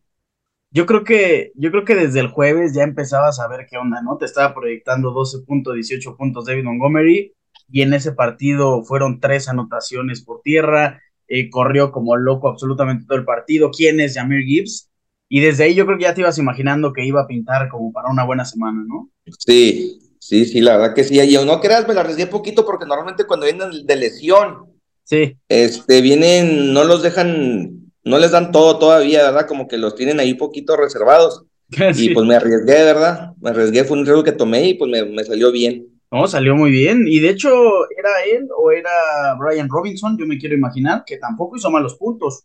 Yo creo que, yo creo que desde el jueves ya empezabas a ver qué onda, ¿no? Te estaba proyectando 12.18 puntos David Montgomery y en ese partido fueron tres anotaciones por tierra, eh, corrió como loco absolutamente todo el partido. ¿Quién es Jamir Gibbs? Y desde ahí yo creo que ya te ibas imaginando que iba a pintar como para una buena semana, ¿no? Sí, sí, sí, la verdad que sí. Y no creas, me la arriesgué poquito porque normalmente cuando vienen de lesión, sí. este, vienen, no los dejan no les dan todo todavía, ¿verdad? Como que los tienen ahí poquito reservados. Y pues me arriesgué, ¿verdad? Me arriesgué, fue un riesgo que tomé y pues me, salió bien. No, salió muy bien. Y de hecho, ¿era él o era Brian Robinson? Yo me quiero imaginar que tampoco hizo malos puntos.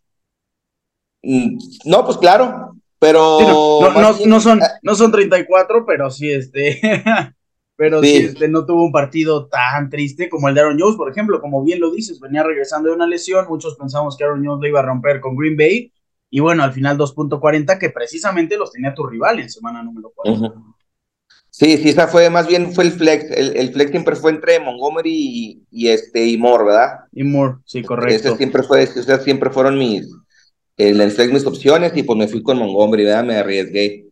Mm, no, pues claro, pero... no, son, ah. no son 34, pero sí, este... pero sí. este, no tuvo un partido tan triste como el de Aaron Jones, por ejemplo, como bien lo dices, venía regresando de una lesión, muchos pensamos que Aaron Jones lo iba a romper con Green Bay, y bueno, al final 2.40, que precisamente los tenía tu rival en semana número 4. Sí, sí, esa fue más bien fue el flex, el, flex siempre fue entre Montgomery y, este y Moore, ¿verdad? Y Moore, sí, correcto. Ese siempre fue, o siempre fueron mis, el flex mis opciones y pues me fui con Montgomery, ¿verdad? Me arriesgué.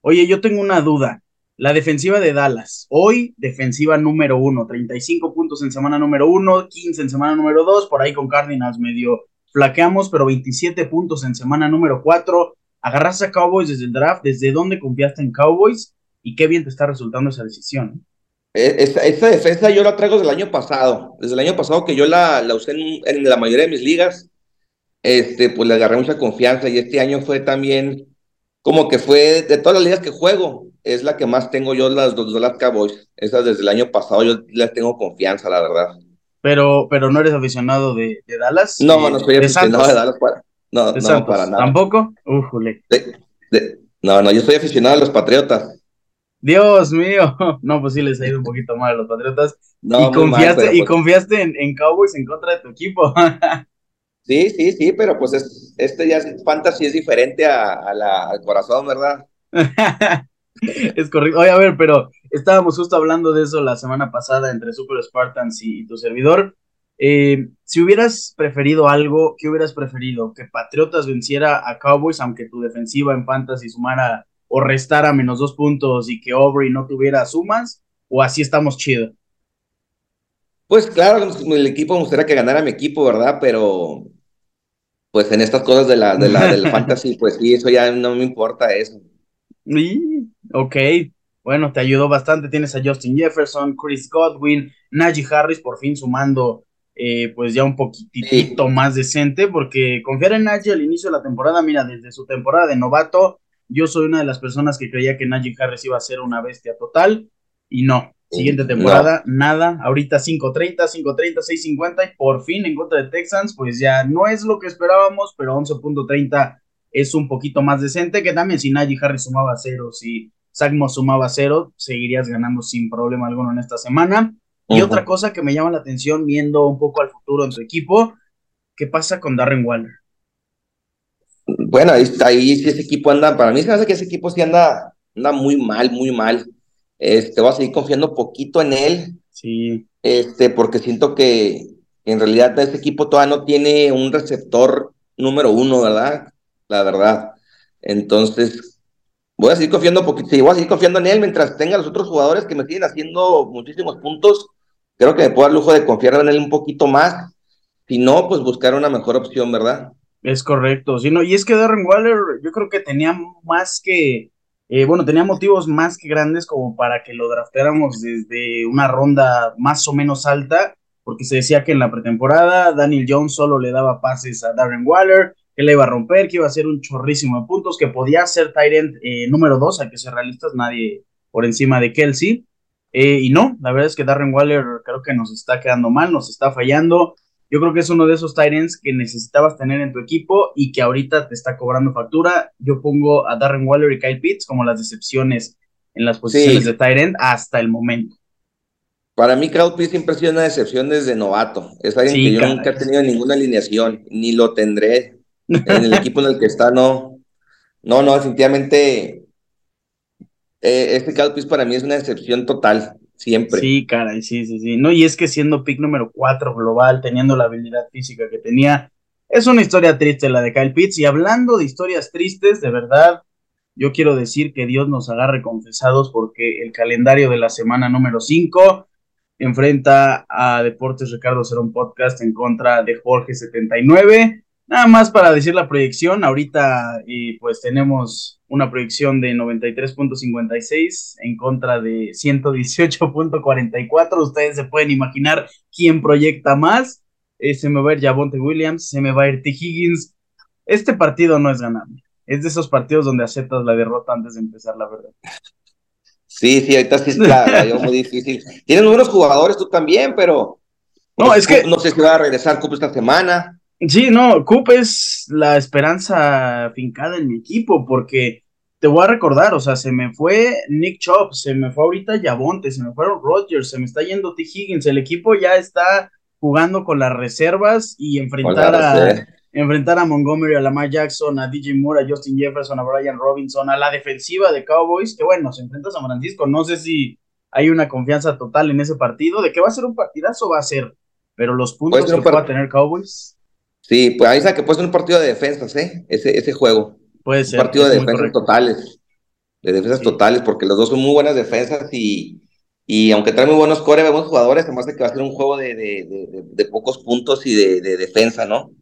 Oye, yo tengo una duda. La defensiva de Dallas, hoy defensiva número uno, 35 puntos en semana número uno, 15 en semana número dos, por ahí con Cardinals medio flaqueamos, pero 27 puntos en semana número 4. Agarraste a Cowboys desde el draft. ¿Desde dónde confiaste en Cowboys? Y qué bien te está resultando esa decisión. Eh, esta, defensa yo la traigo del año pasado. Desde el año pasado que yo la, la usé en, la mayoría de mis ligas, este, pues le agarré mucha confianza. Y este año fue también como que fue de todas las ligas que juego, es la que más tengo yo, las dos de las Cowboys. Esas desde el año pasado yo les tengo confianza, la verdad. Pero, pero no eres aficionado de, Dallas. No, no soy aficionado de Dallas para. No, no para nada. ¿Tampoco? no, no, yo soy aficionado a los Patriotas. Dios mío. No, pues sí les ha ido un poquito mal a los Patriotas. y confiaste, y pues confiaste en, Cowboys en contra de tu equipo. sí, sí, sí, pero pues es, este ya es fantasy, es diferente a, la, al corazón, ¿verdad? es correcto. Oye, a ver, pero estábamos justo hablando de eso la semana pasada entre Super Spartans y, tu servidor. Eh, si hubieras preferido algo, ¿qué hubieras preferido? ¿Que Patriotas venciera a Cowboys, aunque tu defensiva en fantasy sumara o restara menos dos puntos y que Aubrey no tuviera sumas? ¿O así estamos chido? Pues claro, el equipo me gustaría que ganara mi equipo, ¿verdad? Pero pues en estas cosas de la, de la, del fantasy, pues sí, eso ya no me importa eso. Y, ok, bueno, te ayudó bastante. Tienes a Justin Jefferson, Chris Godwin, Najee Harris, por fin sumando eh, pues ya un poquitito más decente, porque confiar en Najee al inicio de la temporada, mira, desde su temporada de novato, yo soy una de las personas que creía que Najee Harris iba a ser una bestia total, y no. Siguiente temporada, nada. Ahorita 5.30, 5.30, 6.50 y por fin en contra de Texans, pues ya no es lo que esperábamos, pero 11.30 es un poquito más decente, que también si Najee Harris sumaba cero, si Sagmo sumaba cero, seguirías ganando sin problema alguno en esta semana. Y otra cosa que me llama la atención viendo un poco al futuro en tu equipo, ¿qué pasa con Darren Waller? Bueno, ahí, ahí ese equipo anda, para mí se me hace que ese equipo sí anda, anda muy mal, muy mal. Este, voy a seguir confiando poquito en él. Sí. Este, porque siento que en realidad ese equipo todavía no tiene un receptor número uno, ¿verdad? la verdad. Entonces, voy a seguir confiando poquito, voy a seguir confiando en él mientras tenga los otros jugadores que me siguen haciendo muchísimos puntos. Creo que me puedo dar lujo de confiar en él un poquito más. Si no, pues buscar una mejor opción, ¿verdad? Es correcto. Si no, y es que Darren Waller, yo creo que tenía más que, eh, bueno, tenía motivos más que grandes como para que lo draftáramos desde una ronda más o menos alta, porque se decía que en la pretemporada Daniel Jones solo le daba pases a Darren Waller, que le iba a romper, que iba a ser un chorrísimo de puntos, que podía ser Tyrant eh, número dos, hay que ser realistas, nadie por encima de Kelsey. Eh, y no, la verdad es que Darren Waller creo que nos está quedando mal, nos está fallando. Yo creo que es uno de esos Tyrants que necesitabas tener en tu equipo y que ahorita te está cobrando factura. Yo pongo a Darren Waller y Kyle Pitts como las decepciones en las posiciones de Tyrant hasta el momento. Para mí, Kyle Pitts siempre ha sido una decepción desde novato. Es alguien que yo nunca he tenido ninguna alineación, ni lo tendré en el equipo en el que está, no. No, no, definitivamente. Eh, este Calpis para mí es una excepción total, siempre. Sí, caray, sí, sí, sí. No, y es que siendo pick número 4 global, teniendo la habilidad física que tenía, es una historia triste la de Kyle Pitts. Y hablando de historias tristes, de verdad, yo quiero decir que Dios nos agarre confesados porque el calendario de la semana número 5 enfrenta a Deportes Ricardo Cerón Podcast en contra de Jorge 79. Nada más para decir la proyección, ahorita y pues tenemos una proyección de 93.56 en contra de 118.44. Ustedes se pueden imaginar quién proyecta más. Eh, se me va a ir Javonte Williams, se me va a ir T. Higgins. Este partido no es ganable. Es de esos partidos donde aceptas la derrota antes de empezar, la verdad. Sí, sí, ahorita sí está muy difícil. Tienen buenos jugadores tú también, pero no, es que no sé si va a regresar Cup esta semana. Sí, no, Coop es la esperanza fincada en mi equipo, porque te voy a recordar, o sea, se me fue Nick Chop, se me fue ahorita Yabonte, se me fueron Rodgers, se me está yendo T. Higgins, el equipo ya está jugando con las reservas y enfrentar a, enfrentar a Montgomery, a Lamar Jackson, a DJ Moore, a Justin Jefferson, a Brian Robinson, a la defensiva de Cowboys, que bueno, se enfrenta a San Francisco, no sé si hay una confianza total en ese partido, de que va a ser un partidazo, va a ser, pero los puntos que va a tener Cowboys Sí, pues ahí que puede ser un partido de defensas, ¿eh? Ese, ese juego. Puede ser. Un partido de defensas totales. De defensas totales, porque los dos son muy buenas defensas y, y aunque trae muy buenos core, vemos jugadores, además de que va a ser un juego de, de, de, pocos puntos y de, defensa, ¿no?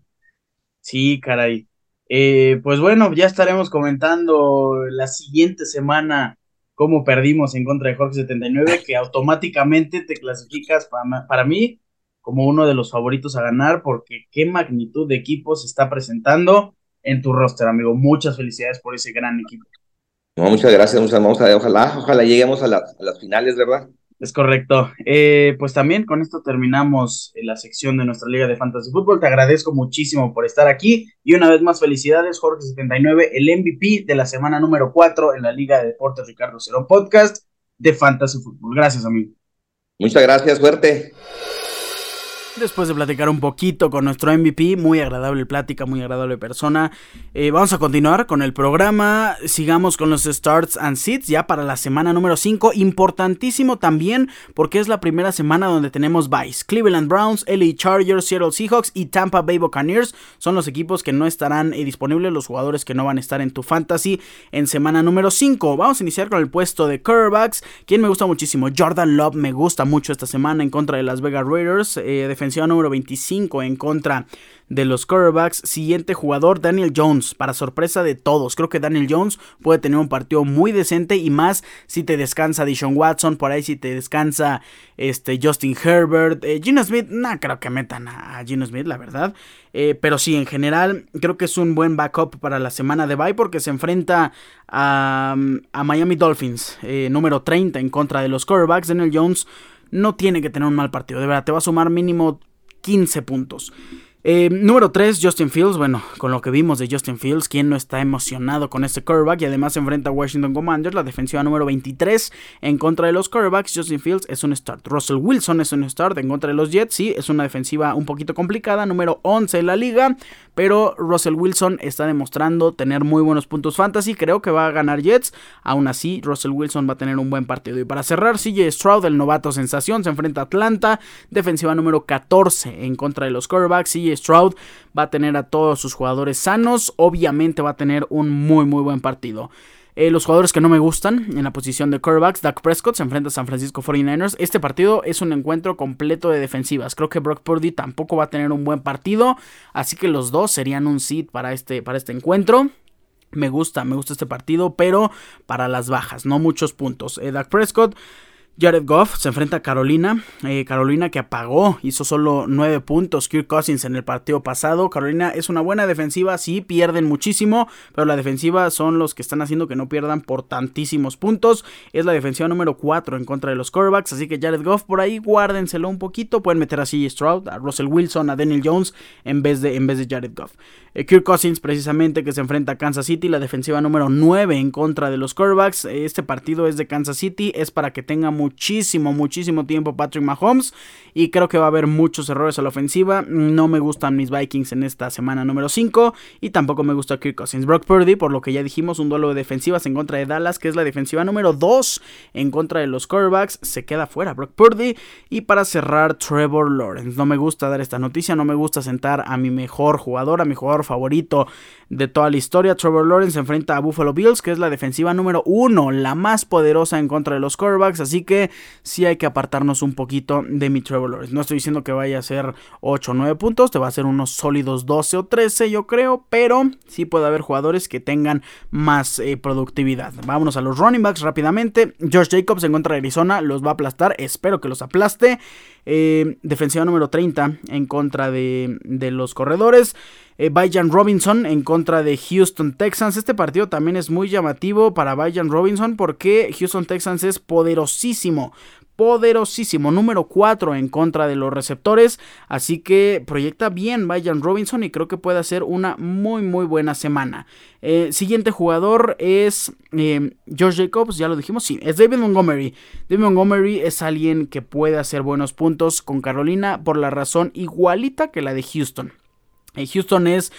Sí, caray. Eh, pues bueno, ya estaremos comentando la siguiente semana cómo perdimos en contra de Jorge 79, que automáticamente te clasificas para, para mí como uno de los favoritos a ganar, porque qué magnitud de equipo se está presentando en tu roster, amigo. Muchas felicidades por ese gran equipo. No, muchas gracias, vamos a, ojalá, ojalá lleguemos a, a las finales, ¿verdad? Es correcto. Eh, pues también con esto terminamos eh, la sección de nuestra Liga de Fantasy Football. Te agradezco muchísimo por estar aquí y una vez más felicidades, Jorge79, el MVP de la semana número 4 en la Liga de Deportes Ricardo Cerón Podcast de Fantasy Football. Gracias, amigo. Muchas gracias, suerte. Después de platicar un poquito con nuestro MVP, muy agradable plática, muy agradable persona, eh, vamos a continuar con el programa. Sigamos con los starts and sits ya para la semana número 5. Importantísimo también porque es la primera semana donde tenemos Vice. Cleveland Browns, LA Chargers, Seattle Seahawks y Tampa Bay Buccaneers son los equipos que no estarán eh, disponibles, los jugadores que no van a estar en tu fantasy en semana número 5. Vamos a iniciar con el puesto de Curvebacks, quien me gusta muchísimo. Jordan Love me gusta mucho esta semana en contra de las Vegas Raiders. Eh, número 25 en contra de los quarterbacks. Siguiente jugador, Daniel Jones, para sorpresa de todos. Creo que Daniel Jones puede tener un partido muy decente y más si te descansa Dishon Watson, por ahí si te descansa este, Justin Herbert. Eh, Smith, no creo que metan a, Gino Smith, la verdad. Eh, pero sí, en general, creo que es un buen backup para la semana de bye porque se enfrenta a, Miami Dolphins, eh, número 30 en contra de los quarterbacks. Daniel Jones no tiene que tener un mal partido, de verdad, te va a sumar mínimo 15 puntos. Eh, número 3, Justin Fields. Bueno, con lo que vimos de Justin Fields, ¿quién no está emocionado con este quarterback? Y además se enfrenta a Washington Commanders, la defensiva número 23 en contra de los quarterbacks. Justin Fields es un start. Russell Wilson es un start en contra de los Jets. Sí, es una defensiva un poquito complicada, número 11 en la liga. Pero Russell Wilson está demostrando tener muy buenos puntos fantasy. Creo que va a ganar Jets. Aún así, Russell Wilson va a tener un buen partido. Y para cerrar, CJ Stroud, el novato sensación, se enfrenta a Atlanta, defensiva número 14 en contra de los quarterbacks. CJ Stroud va a tener a todos sus jugadores sanos. Obviamente va a tener un muy muy buen partido. Eh, los jugadores que no me gustan en la posición de quarterbacks, Dak Prescott se enfrenta a San Francisco 49ers. Este partido es un encuentro completo de defensivas. Creo que Brock Purdy tampoco va a tener un buen partido, así que los dos serían un seed para este, para este encuentro. Me gusta, me gusta este partido, pero para las bajas, no muchos puntos. Eh, Dak Prescott Jared Goff se enfrenta a Carolina. Eh, Carolina que apagó, hizo solo 9 puntos. Kirk Cousins en el partido pasado. Carolina es una buena defensiva, sí, pierden muchísimo, pero la defensiva son los que están haciendo que no pierdan por tantísimos puntos. Es la defensiva número 4 en contra de los quarterbacks, así que Jared Goff por ahí guárdenselo un poquito. Pueden meter a CJ Stroud, a Russell Wilson, a Daniel Jones en vez de, en vez de Jared Goff. Eh, Kirk Cousins precisamente que se enfrenta a Kansas City, la defensiva número 9 en contra de los quarterbacks. Este partido es de Kansas City, es para que tenga muchísimo, muchísimo tiempo Patrick Mahomes y creo que va a haber muchos errores a la ofensiva. No me gustan mis Vikings en esta semana número 5 y tampoco me gusta Kirk Cousins. Brock Purdy, por lo que ya dijimos, un duelo de defensivas en contra de Dallas, que es la defensiva número 2 en contra de los quarterbacks, se queda fuera Brock Purdy y para cerrar Trevor Lawrence. No me gusta dar esta noticia, no me gusta sentar a mi mejor jugador, a mi jugador favorito de toda la historia. Trevor Lawrence enfrenta a Buffalo Bills, que es la defensiva número uno, la más poderosa en contra de los quarterbacks. Así que sí hay que apartarnos un poquito de mi Trevor Lawrence. No estoy diciendo que vaya a ser 8 o 9 puntos, te va a ser unos sólidos 12 o 13, yo creo, pero sí puede haber jugadores que tengan más eh, productividad. Vámonos a los running backs rápidamente. Josh Jacobs en contra de Arizona los va a aplastar, espero que los aplaste. Eh, defensiva número 30 en contra de, de los corredores. Eh, Robinson en contra de Houston Texans. Este partido también es muy llamativo para Bajan Robinson porque Houston Texans es poderosísimo poderosísimo, número 4 en contra de los receptores, así que proyecta bien Bajan Robinson y creo que puede hacer una muy muy buena semana. Eh, siguiente jugador es eh, George Jacobs, ya lo dijimos, sí, es David Montgomery. David Montgomery es alguien que puede hacer buenos puntos con Carolina por la razón igualita que la de Houston. Houston es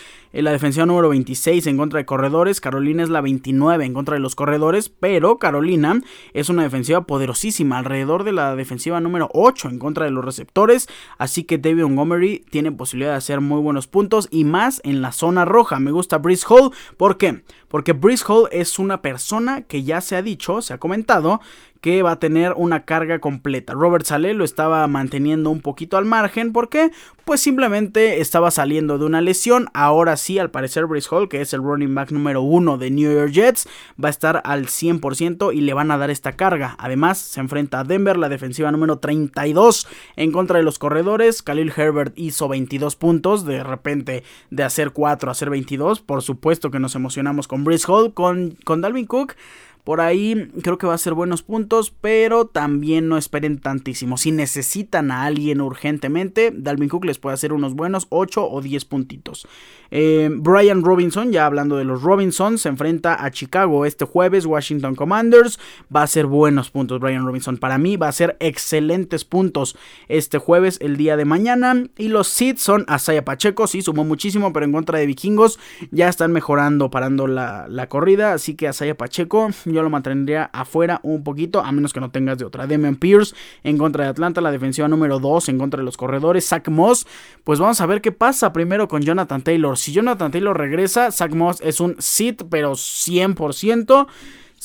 la defensiva número 26 en contra de corredores, Carolina es la 29 en contra de los corredores, pero Carolina es una defensiva poderosísima, alrededor de la defensiva número 8 en contra de los receptores, así que David Montgomery tiene posibilidad de hacer muy buenos puntos y más en la zona roja. Me gusta Brice Hall, ¿por qué? Porque Brice Hall es una persona que ya se ha dicho, se ha comentado, que va a tener una carga completa. Robert Saleh lo estaba manteniendo un poquito al margen. ¿Por qué? Pues simplemente estaba saliendo de una lesión. Ahora sí, al parecer, Brice Hall, que es el running back número uno de New York Jets, va a estar al 100% y le van a dar esta carga. Además, se enfrenta a Denver, la defensiva número 32 en contra de los corredores. Khalil Herbert hizo 22 puntos. De repente, de hacer 4 a hacer 22. Por supuesto que nos emocionamos con Brice Hall, con, con Dalvin Cook. Por ahí creo que va a ser buenos puntos, pero también no esperen tantísimo. Si necesitan a alguien urgentemente, Dalvin Cook les puede hacer unos buenos 8 o 10 puntitos. Eh, Brian Robinson, ya hablando de los Robinson, se enfrenta a Chicago este jueves, Washington Commanders. Va a ser buenos puntos Brian Robinson. Para mí va a ser excelentes puntos este jueves, el día de mañana. Y los Seeds son Asaya Pacheco, sí, sumó muchísimo, pero en contra de Vikingos ya están mejorando, parando la, la corrida. Así que Asaya Pacheco yo lo mantendría afuera un poquito, a menos que no tengas de otra. Demian Pierce en contra de Atlanta, la defensiva número 2 en contra de los corredores. Zach Moss, pues vamos a ver qué pasa primero con Jonathan Taylor. Si Jonathan Taylor regresa, Zach Moss es un sit, pero 100%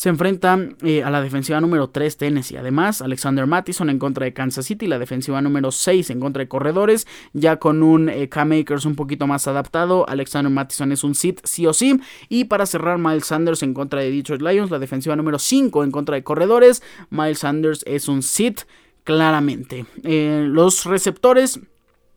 se enfrenta eh, a la defensiva número 3 Tennessee. Además, Alexander Mattison en contra de Kansas City, la defensiva número 6 en contra de corredores, ya con un eh, K-Makers un poquito más adaptado. Alexander Mattison es un sit sí o sí. Y para cerrar, Miles Sanders en contra de Detroit Lions, la defensiva número 5 en contra de corredores. Miles Sanders es un sit claramente. Eh, los receptores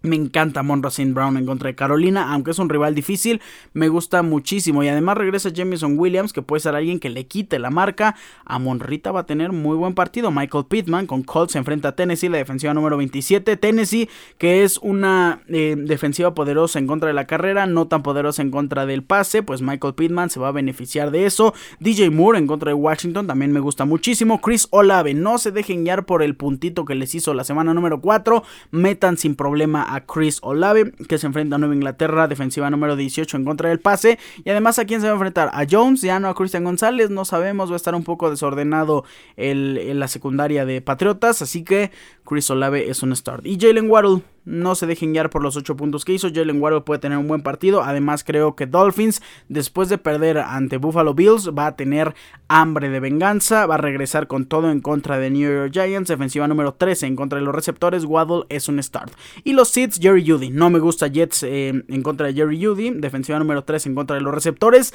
me encanta Monra St. Brown en contra de Carolina, aunque es un rival difícil, me gusta muchísimo. Y además regresa Jameson Williams, que puede ser alguien que le quite la marca. A Monrita va a tener muy buen partido. Michael Pittman con Colts se enfrenta a Tennessee, la defensiva número 27. Tennessee, que es una eh, defensiva poderosa en contra de la carrera, no tan poderosa en contra del pase, pues Michael Pittman se va a beneficiar de eso. DJ Moore en contra de Washington también me gusta muchísimo. Chris Olave, no se dejen guiar por el puntito que les hizo la semana número 4. Metan sin problema a Chris Olave, que se enfrenta a Nueva Inglaterra, defensiva número 18 en contra del pase. Y además, ¿a quién se va a enfrentar? A Jones, ya no a Christian González, no sabemos, va a estar un poco desordenado el, la secundaria de Patriotas, así que Chris Olave es un start. Y Jalen Waddle, no se dejen guiar por los 8 puntos que hizo. Jalen Waddle puede tener un buen partido. Además, creo que Dolphins, después de perder ante Buffalo Bills, va a tener hambre de venganza. Va a regresar con todo en contra de New York Giants. Defensiva número 13 en contra de los receptores. Waddle es un start. Y los Seeds, Jerry Judy. No me gusta Jets eh, en contra de Jerry Judy. Defensiva número 3 en contra de los receptores.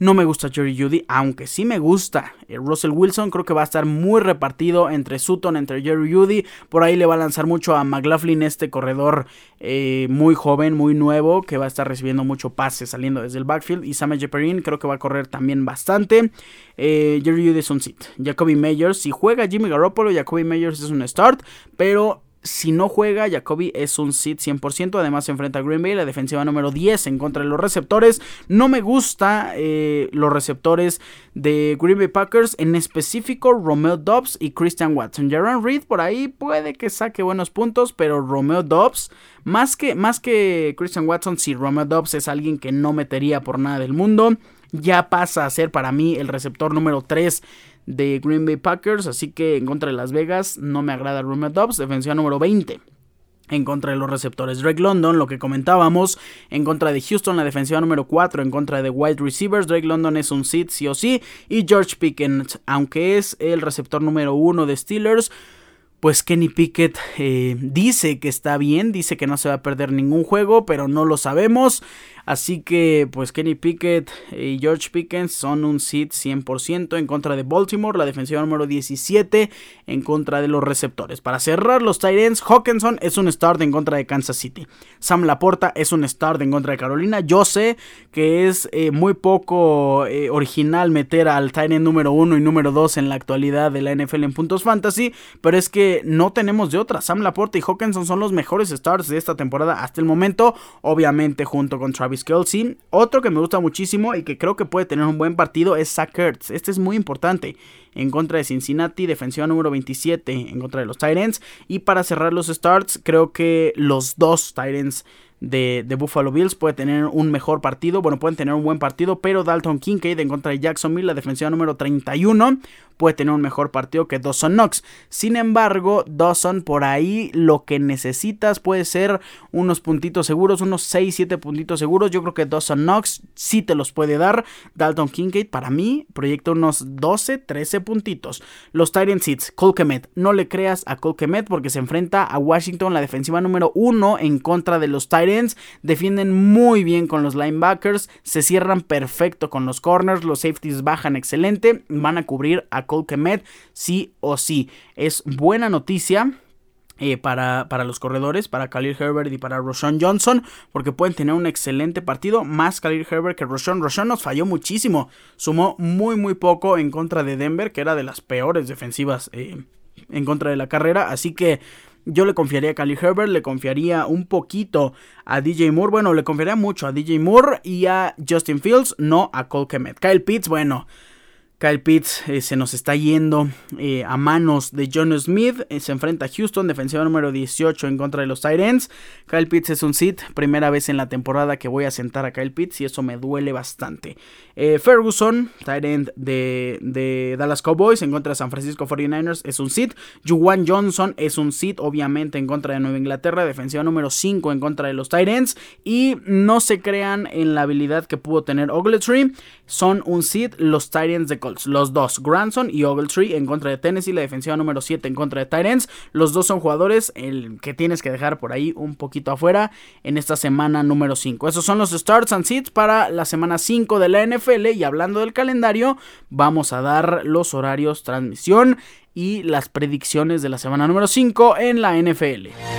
No me gusta Jerry Judy, aunque sí me gusta eh, Russell Wilson. Creo que va a estar muy repartido entre Sutton, entre Jerry Judy. Por ahí le va a lanzar mucho a McLaughlin, este corredor eh, muy joven, muy nuevo, que va a estar recibiendo mucho pase saliendo desde el backfield. Y Sam Jeperin creo que va a correr también bastante. Eh, Jerry Judy es un sit. Jacoby Meyers, si juega Jimmy Garoppolo, Jacoby Meyers es un start. Pero si no juega, Jacoby es un sit 100%. Además, se enfrenta a Green Bay, la defensiva número 10 en contra de los receptores. No me gusta eh, los receptores de Green Bay Packers, en específico Romeo Dobbs y Christian Watson. Jaron Reed por ahí puede que saque buenos puntos, pero Romeo Dobbs, más que, más que Christian Watson, si Romeo Dobbs es alguien que no metería por nada del mundo. Ya pasa a ser para mí el receptor número 3 de Green Bay Packers. Así que en contra de Las Vegas no me agrada Romeo Dobbs. Defensiva número 20 en contra de los receptores. Drake London, lo que comentábamos, en contra de Houston, la defensiva número 4, en contra de wide receivers. Drake London es un sit sí o sí. Y George Pickens, aunque es el receptor número 1 de Steelers, pues Kenny Pickett eh, dice que está bien, dice que no se va a perder ningún juego, pero no lo sabemos. Así que pues Kenny Pickett y George Pickens son un sit 100% en contra de Baltimore, la defensiva número 17 en contra de los receptores. Para cerrar los Titans, Hawkinson es un start en contra de Kansas City. Sam Laporta es un start en contra de Carolina. Yo sé que es eh, muy poco eh, original meter al Titan número 1 y número 2 en la actualidad de la NFL en puntos fantasy, pero es que no tenemos de otra. Sam Laporta y Hawkinson son los mejores starts de esta temporada hasta el momento, obviamente junto con Travis Kelsey. Otro que me gusta muchísimo y que creo que puede tener un buen partido es Zach Ertz. Este es muy importante. En contra de Cincinnati, defensiva número 27 en contra de los Titans. Y para cerrar los starts, creo que los dos Titans de, Buffalo Bills puede tener un mejor partido, bueno, pueden tener un buen partido, pero Dalton Kincaid en contra de Jacksonville, la defensiva número 31, puede tener un mejor partido que Dawson Knox. Sin embargo, Dawson por ahí lo que necesitas puede ser unos puntitos seguros, unos 6, 7 puntitos seguros. Yo creo que Dawson Knox sí te los puede dar. Dalton Kincaid para mí proyecta unos 12, 13 puntitos. Los Titans Seeds, Colquemet. No le creas a Colquemet porque se enfrenta a Washington, la defensiva número 1 en contra de los Defienden muy bien con los linebackers, se cierran perfecto con los corners, los safeties bajan excelente, van a cubrir a Cole sí o sí. Es buena noticia. Eh, para, para, los corredores, para Khalil Herbert y para Roshan Johnson, porque pueden tener un excelente partido, más Khalil Herbert que Roshan. Roshan nos falló muchísimo, sumó muy muy poco en contra de Denver, que era de las peores defensivas eh, en contra de la carrera, así que yo le confiaría a Khalil Herbert, le confiaría un poquito a DJ Moore, bueno, le confiaría mucho a DJ Moore y a Justin Fields, no a Cole Kemet. Kyle Pitts, bueno, Kyle Pitts eh, se nos está yendo eh, a manos de John Smith. Eh, se enfrenta a Houston, defensiva número 18 en contra de los Titans. Kyle Pitts es un sit, primera vez en la temporada que voy a sentar a Kyle Pitts y eso me duele bastante. Ferguson, tight end de, Dallas Cowboys en contra de San Francisco 49ers, es un sit. Juwan Johnson es un sit, obviamente en contra de Nueva Inglaterra, defensiva número 5 en contra de los Titans. Y no se crean en la habilidad que pudo tener Ogletree. Son un sit los Titans de los dos, Granson y Ogletree en contra de Tennessee, la defensiva número 7 en contra de Titans. Los dos son jugadores el que tienes que dejar por ahí un poquito afuera en esta semana número 5. Esos son los starts and sits para la semana 5 de la NFL y hablando del calendario, vamos a dar los horarios, transmisión y las predicciones de la semana número 5 en la NFL.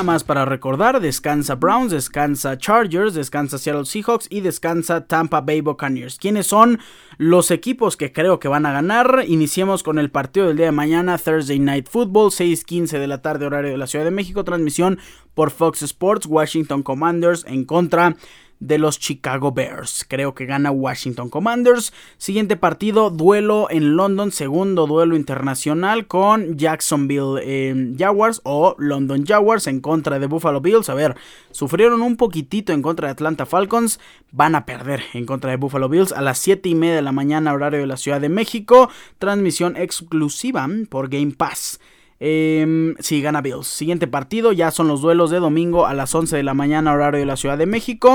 Nada más para recordar, descansa Browns, descansa Chargers, descansa Seattle Seahawks y descansa Tampa Bay Buccaneers. ¿Quiénes son los equipos que creo que van a ganar? Iniciemos con el partido del día de mañana, Thursday Night Football, 6:15 de la tarde horario de la Ciudad de México, transmisión por Fox Sports, Washington Commanders en contra de los Chicago Bears. Creo que gana Washington Commanders. Siguiente partido, duelo en London, segundo duelo internacional con Jacksonville eh, Jaguars o London Jaguars en contra de Buffalo Bills. A ver, sufrieron un poquitito en contra de Atlanta Falcons, van a perder en contra de Buffalo Bills a las 7 y media de la mañana horario de la Ciudad de México. Transmisión exclusiva por Game Pass. Eh, sí, gana Bills. Siguiente partido, ya son los duelos de domingo a las 11 de la mañana, horario de la Ciudad de México.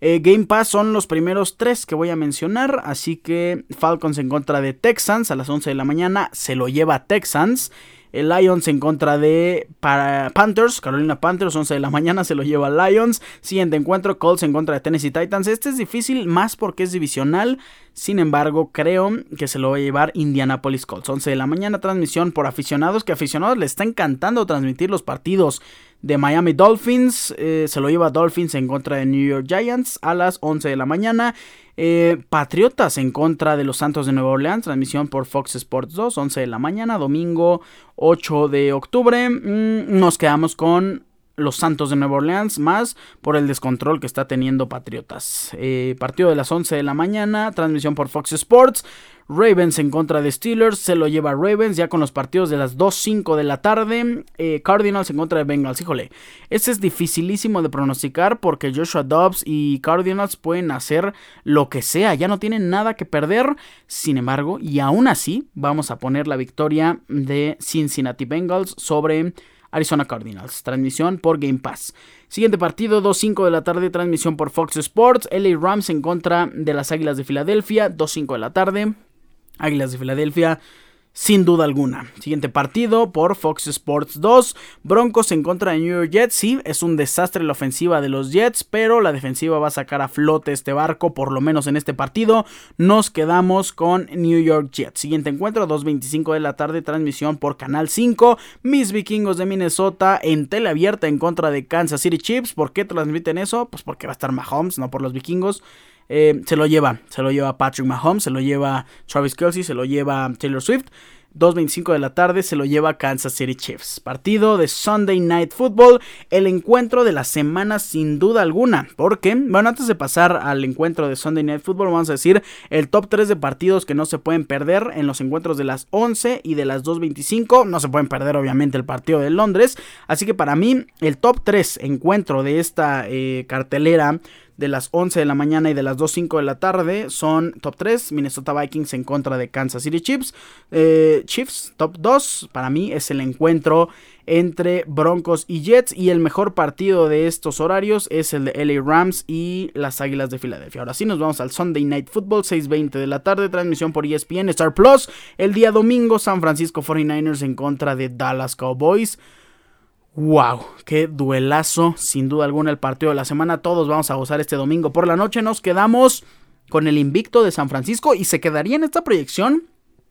Eh, Game Pass son los primeros tres que voy a mencionar. Así que Falcons en contra de Texans a las 11 de la mañana. Se lo lleva Texans. El Lions en contra de Panthers, Carolina Panthers, 11 de la mañana se lo lleva Lions. Siguiente encuentro, Colts en contra de Tennessee Titans. Este es difícil más porque es divisional. Sin embargo, creo que se lo va a llevar Indianapolis Colts. 11 de la mañana, transmisión por aficionados, que aficionados les está encantando transmitir los partidos de Miami Dolphins. Eh, se lo lleva Dolphins en contra de New York Giants a las 11 de la mañana. Eh, Patriotas en contra de los Santos de Nueva Orleans, transmisión por Fox Sports 2, 11 de la mañana, domingo 8 de octubre. Mm, nos quedamos con los Santos de Nueva Orleans, más por el descontrol que está teniendo Patriotas. Eh, partido de las 11 de la mañana, transmisión por Fox Sports. Ravens en contra de Steelers, se lo lleva Ravens ya con los partidos de las 2.05 de la tarde. Eh, Cardinals en contra de Bengals, híjole, este es dificilísimo de pronosticar porque Joshua Dobbs y Cardinals pueden hacer lo que sea, ya no tienen nada que perder. Sin embargo, y aún así, vamos a poner la victoria de Cincinnati Bengals sobre Arizona Cardinals. Transmisión por Game Pass. Siguiente partido, 2.05 de la tarde, transmisión por Fox Sports. LA Rams en contra de las Águilas de Filadelfia, 2.05 de la tarde. Águilas de Filadelfia sin duda alguna. Siguiente partido por Fox Sports 2. Broncos en contra de New York Jets. Sí, es un desastre la ofensiva de los Jets, pero la defensiva va a sacar a flote este barco, por lo menos en este partido. Nos quedamos con New York Jets. Siguiente encuentro, 2.25 de la tarde, transmisión por Canal 5. Mis vikingos de Minnesota en tele abierta en contra de Kansas City Chiefs. ¿Por qué transmiten eso? Pues porque va a estar Mahomes, no por los vikingos. Eh, se lo lleva, se lo lleva Patrick Mahomes, se lo lleva Travis Kelsey, se lo lleva Taylor Swift. 2.25 de la tarde se lo lleva Kansas City Chiefs. Partido de Sunday Night Football, el encuentro de la semana sin duda alguna. Porque, bueno, antes de pasar al encuentro de Sunday Night Football, vamos a decir el top 3 de partidos que no se pueden perder en los encuentros de las 11 y de las 2.25. No se pueden perder, obviamente, el partido de Londres. Así que para mí, el top 3 encuentro de esta eh, cartelera de las 11 de la mañana y de las 2.05 de la tarde son top 3, Minnesota Vikings en contra de Kansas City Chiefs. Eh, Chiefs, top 2, para mí es el encuentro entre Broncos y Jets y el mejor partido de estos horarios es el de LA Rams y las Águilas de Filadelfia. Ahora sí nos vamos al Sunday Night Football 6:20 de la tarde, transmisión por ESPN Star Plus. El día domingo San Francisco 49ers en contra de Dallas Cowboys. Wow, qué duelazo, sin duda alguna el partido de la semana. Todos vamos a gozar este domingo por la noche. Nos quedamos con el invicto de San Francisco y se quedaría en esta proyección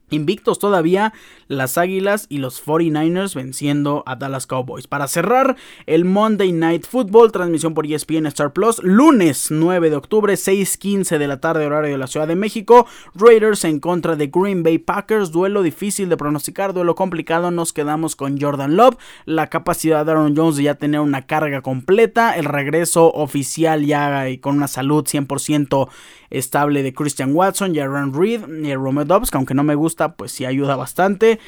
Invictos todavía las Águilas y los 49ers venciendo a Dallas Cowboys. Para cerrar el Monday Night Football, transmisión por ESPN Star Plus, lunes 9 de octubre, 6:15 de la tarde, horario de la Ciudad de México. Raiders en contra de Green Bay Packers, duelo difícil de pronosticar, duelo complicado. Nos quedamos con Jordan Love, la capacidad de Aaron Jones de ya tener una carga completa, el regreso oficial ya y con una salud 100% estable de Christian Watson, Jaron Reed y Romeo Dobbs, que aunque no me gusta, pues sí ayuda bastante.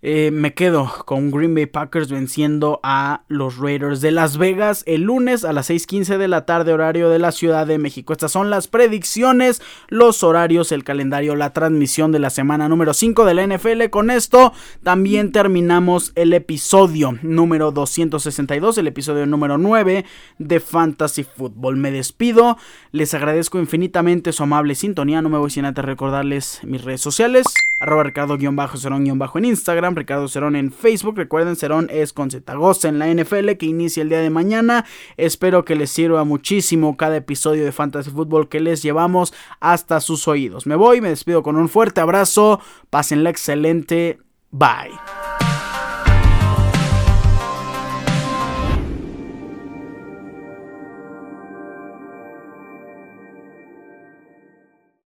Eh, me quedo con Green Bay Packers venciendo a los Raiders de Las Vegas el lunes a las 6:15 de la tarde horario de la Ciudad de México. Estas son las predicciones, los horarios, el calendario, la transmisión de la semana número 5 de la NFL. Con esto también terminamos el episodio número 262, el episodio número 9 de Fantasy Football. Me despido, les agradezco infinitamente su amable sintonía. No me voy sin antes recordarles mis redes sociales, arroba ricardo-cerón- en Instagram Ricardo Cerón en Facebook. Recuerden, Cerón es con Zetagoza en la NFL que inicia el día de mañana. Espero que les sirva muchísimo cada episodio de Fantasy Football que les llevamos hasta sus oídos. Me voy, me despido con un fuerte abrazo. Pásenla excelente. Bye.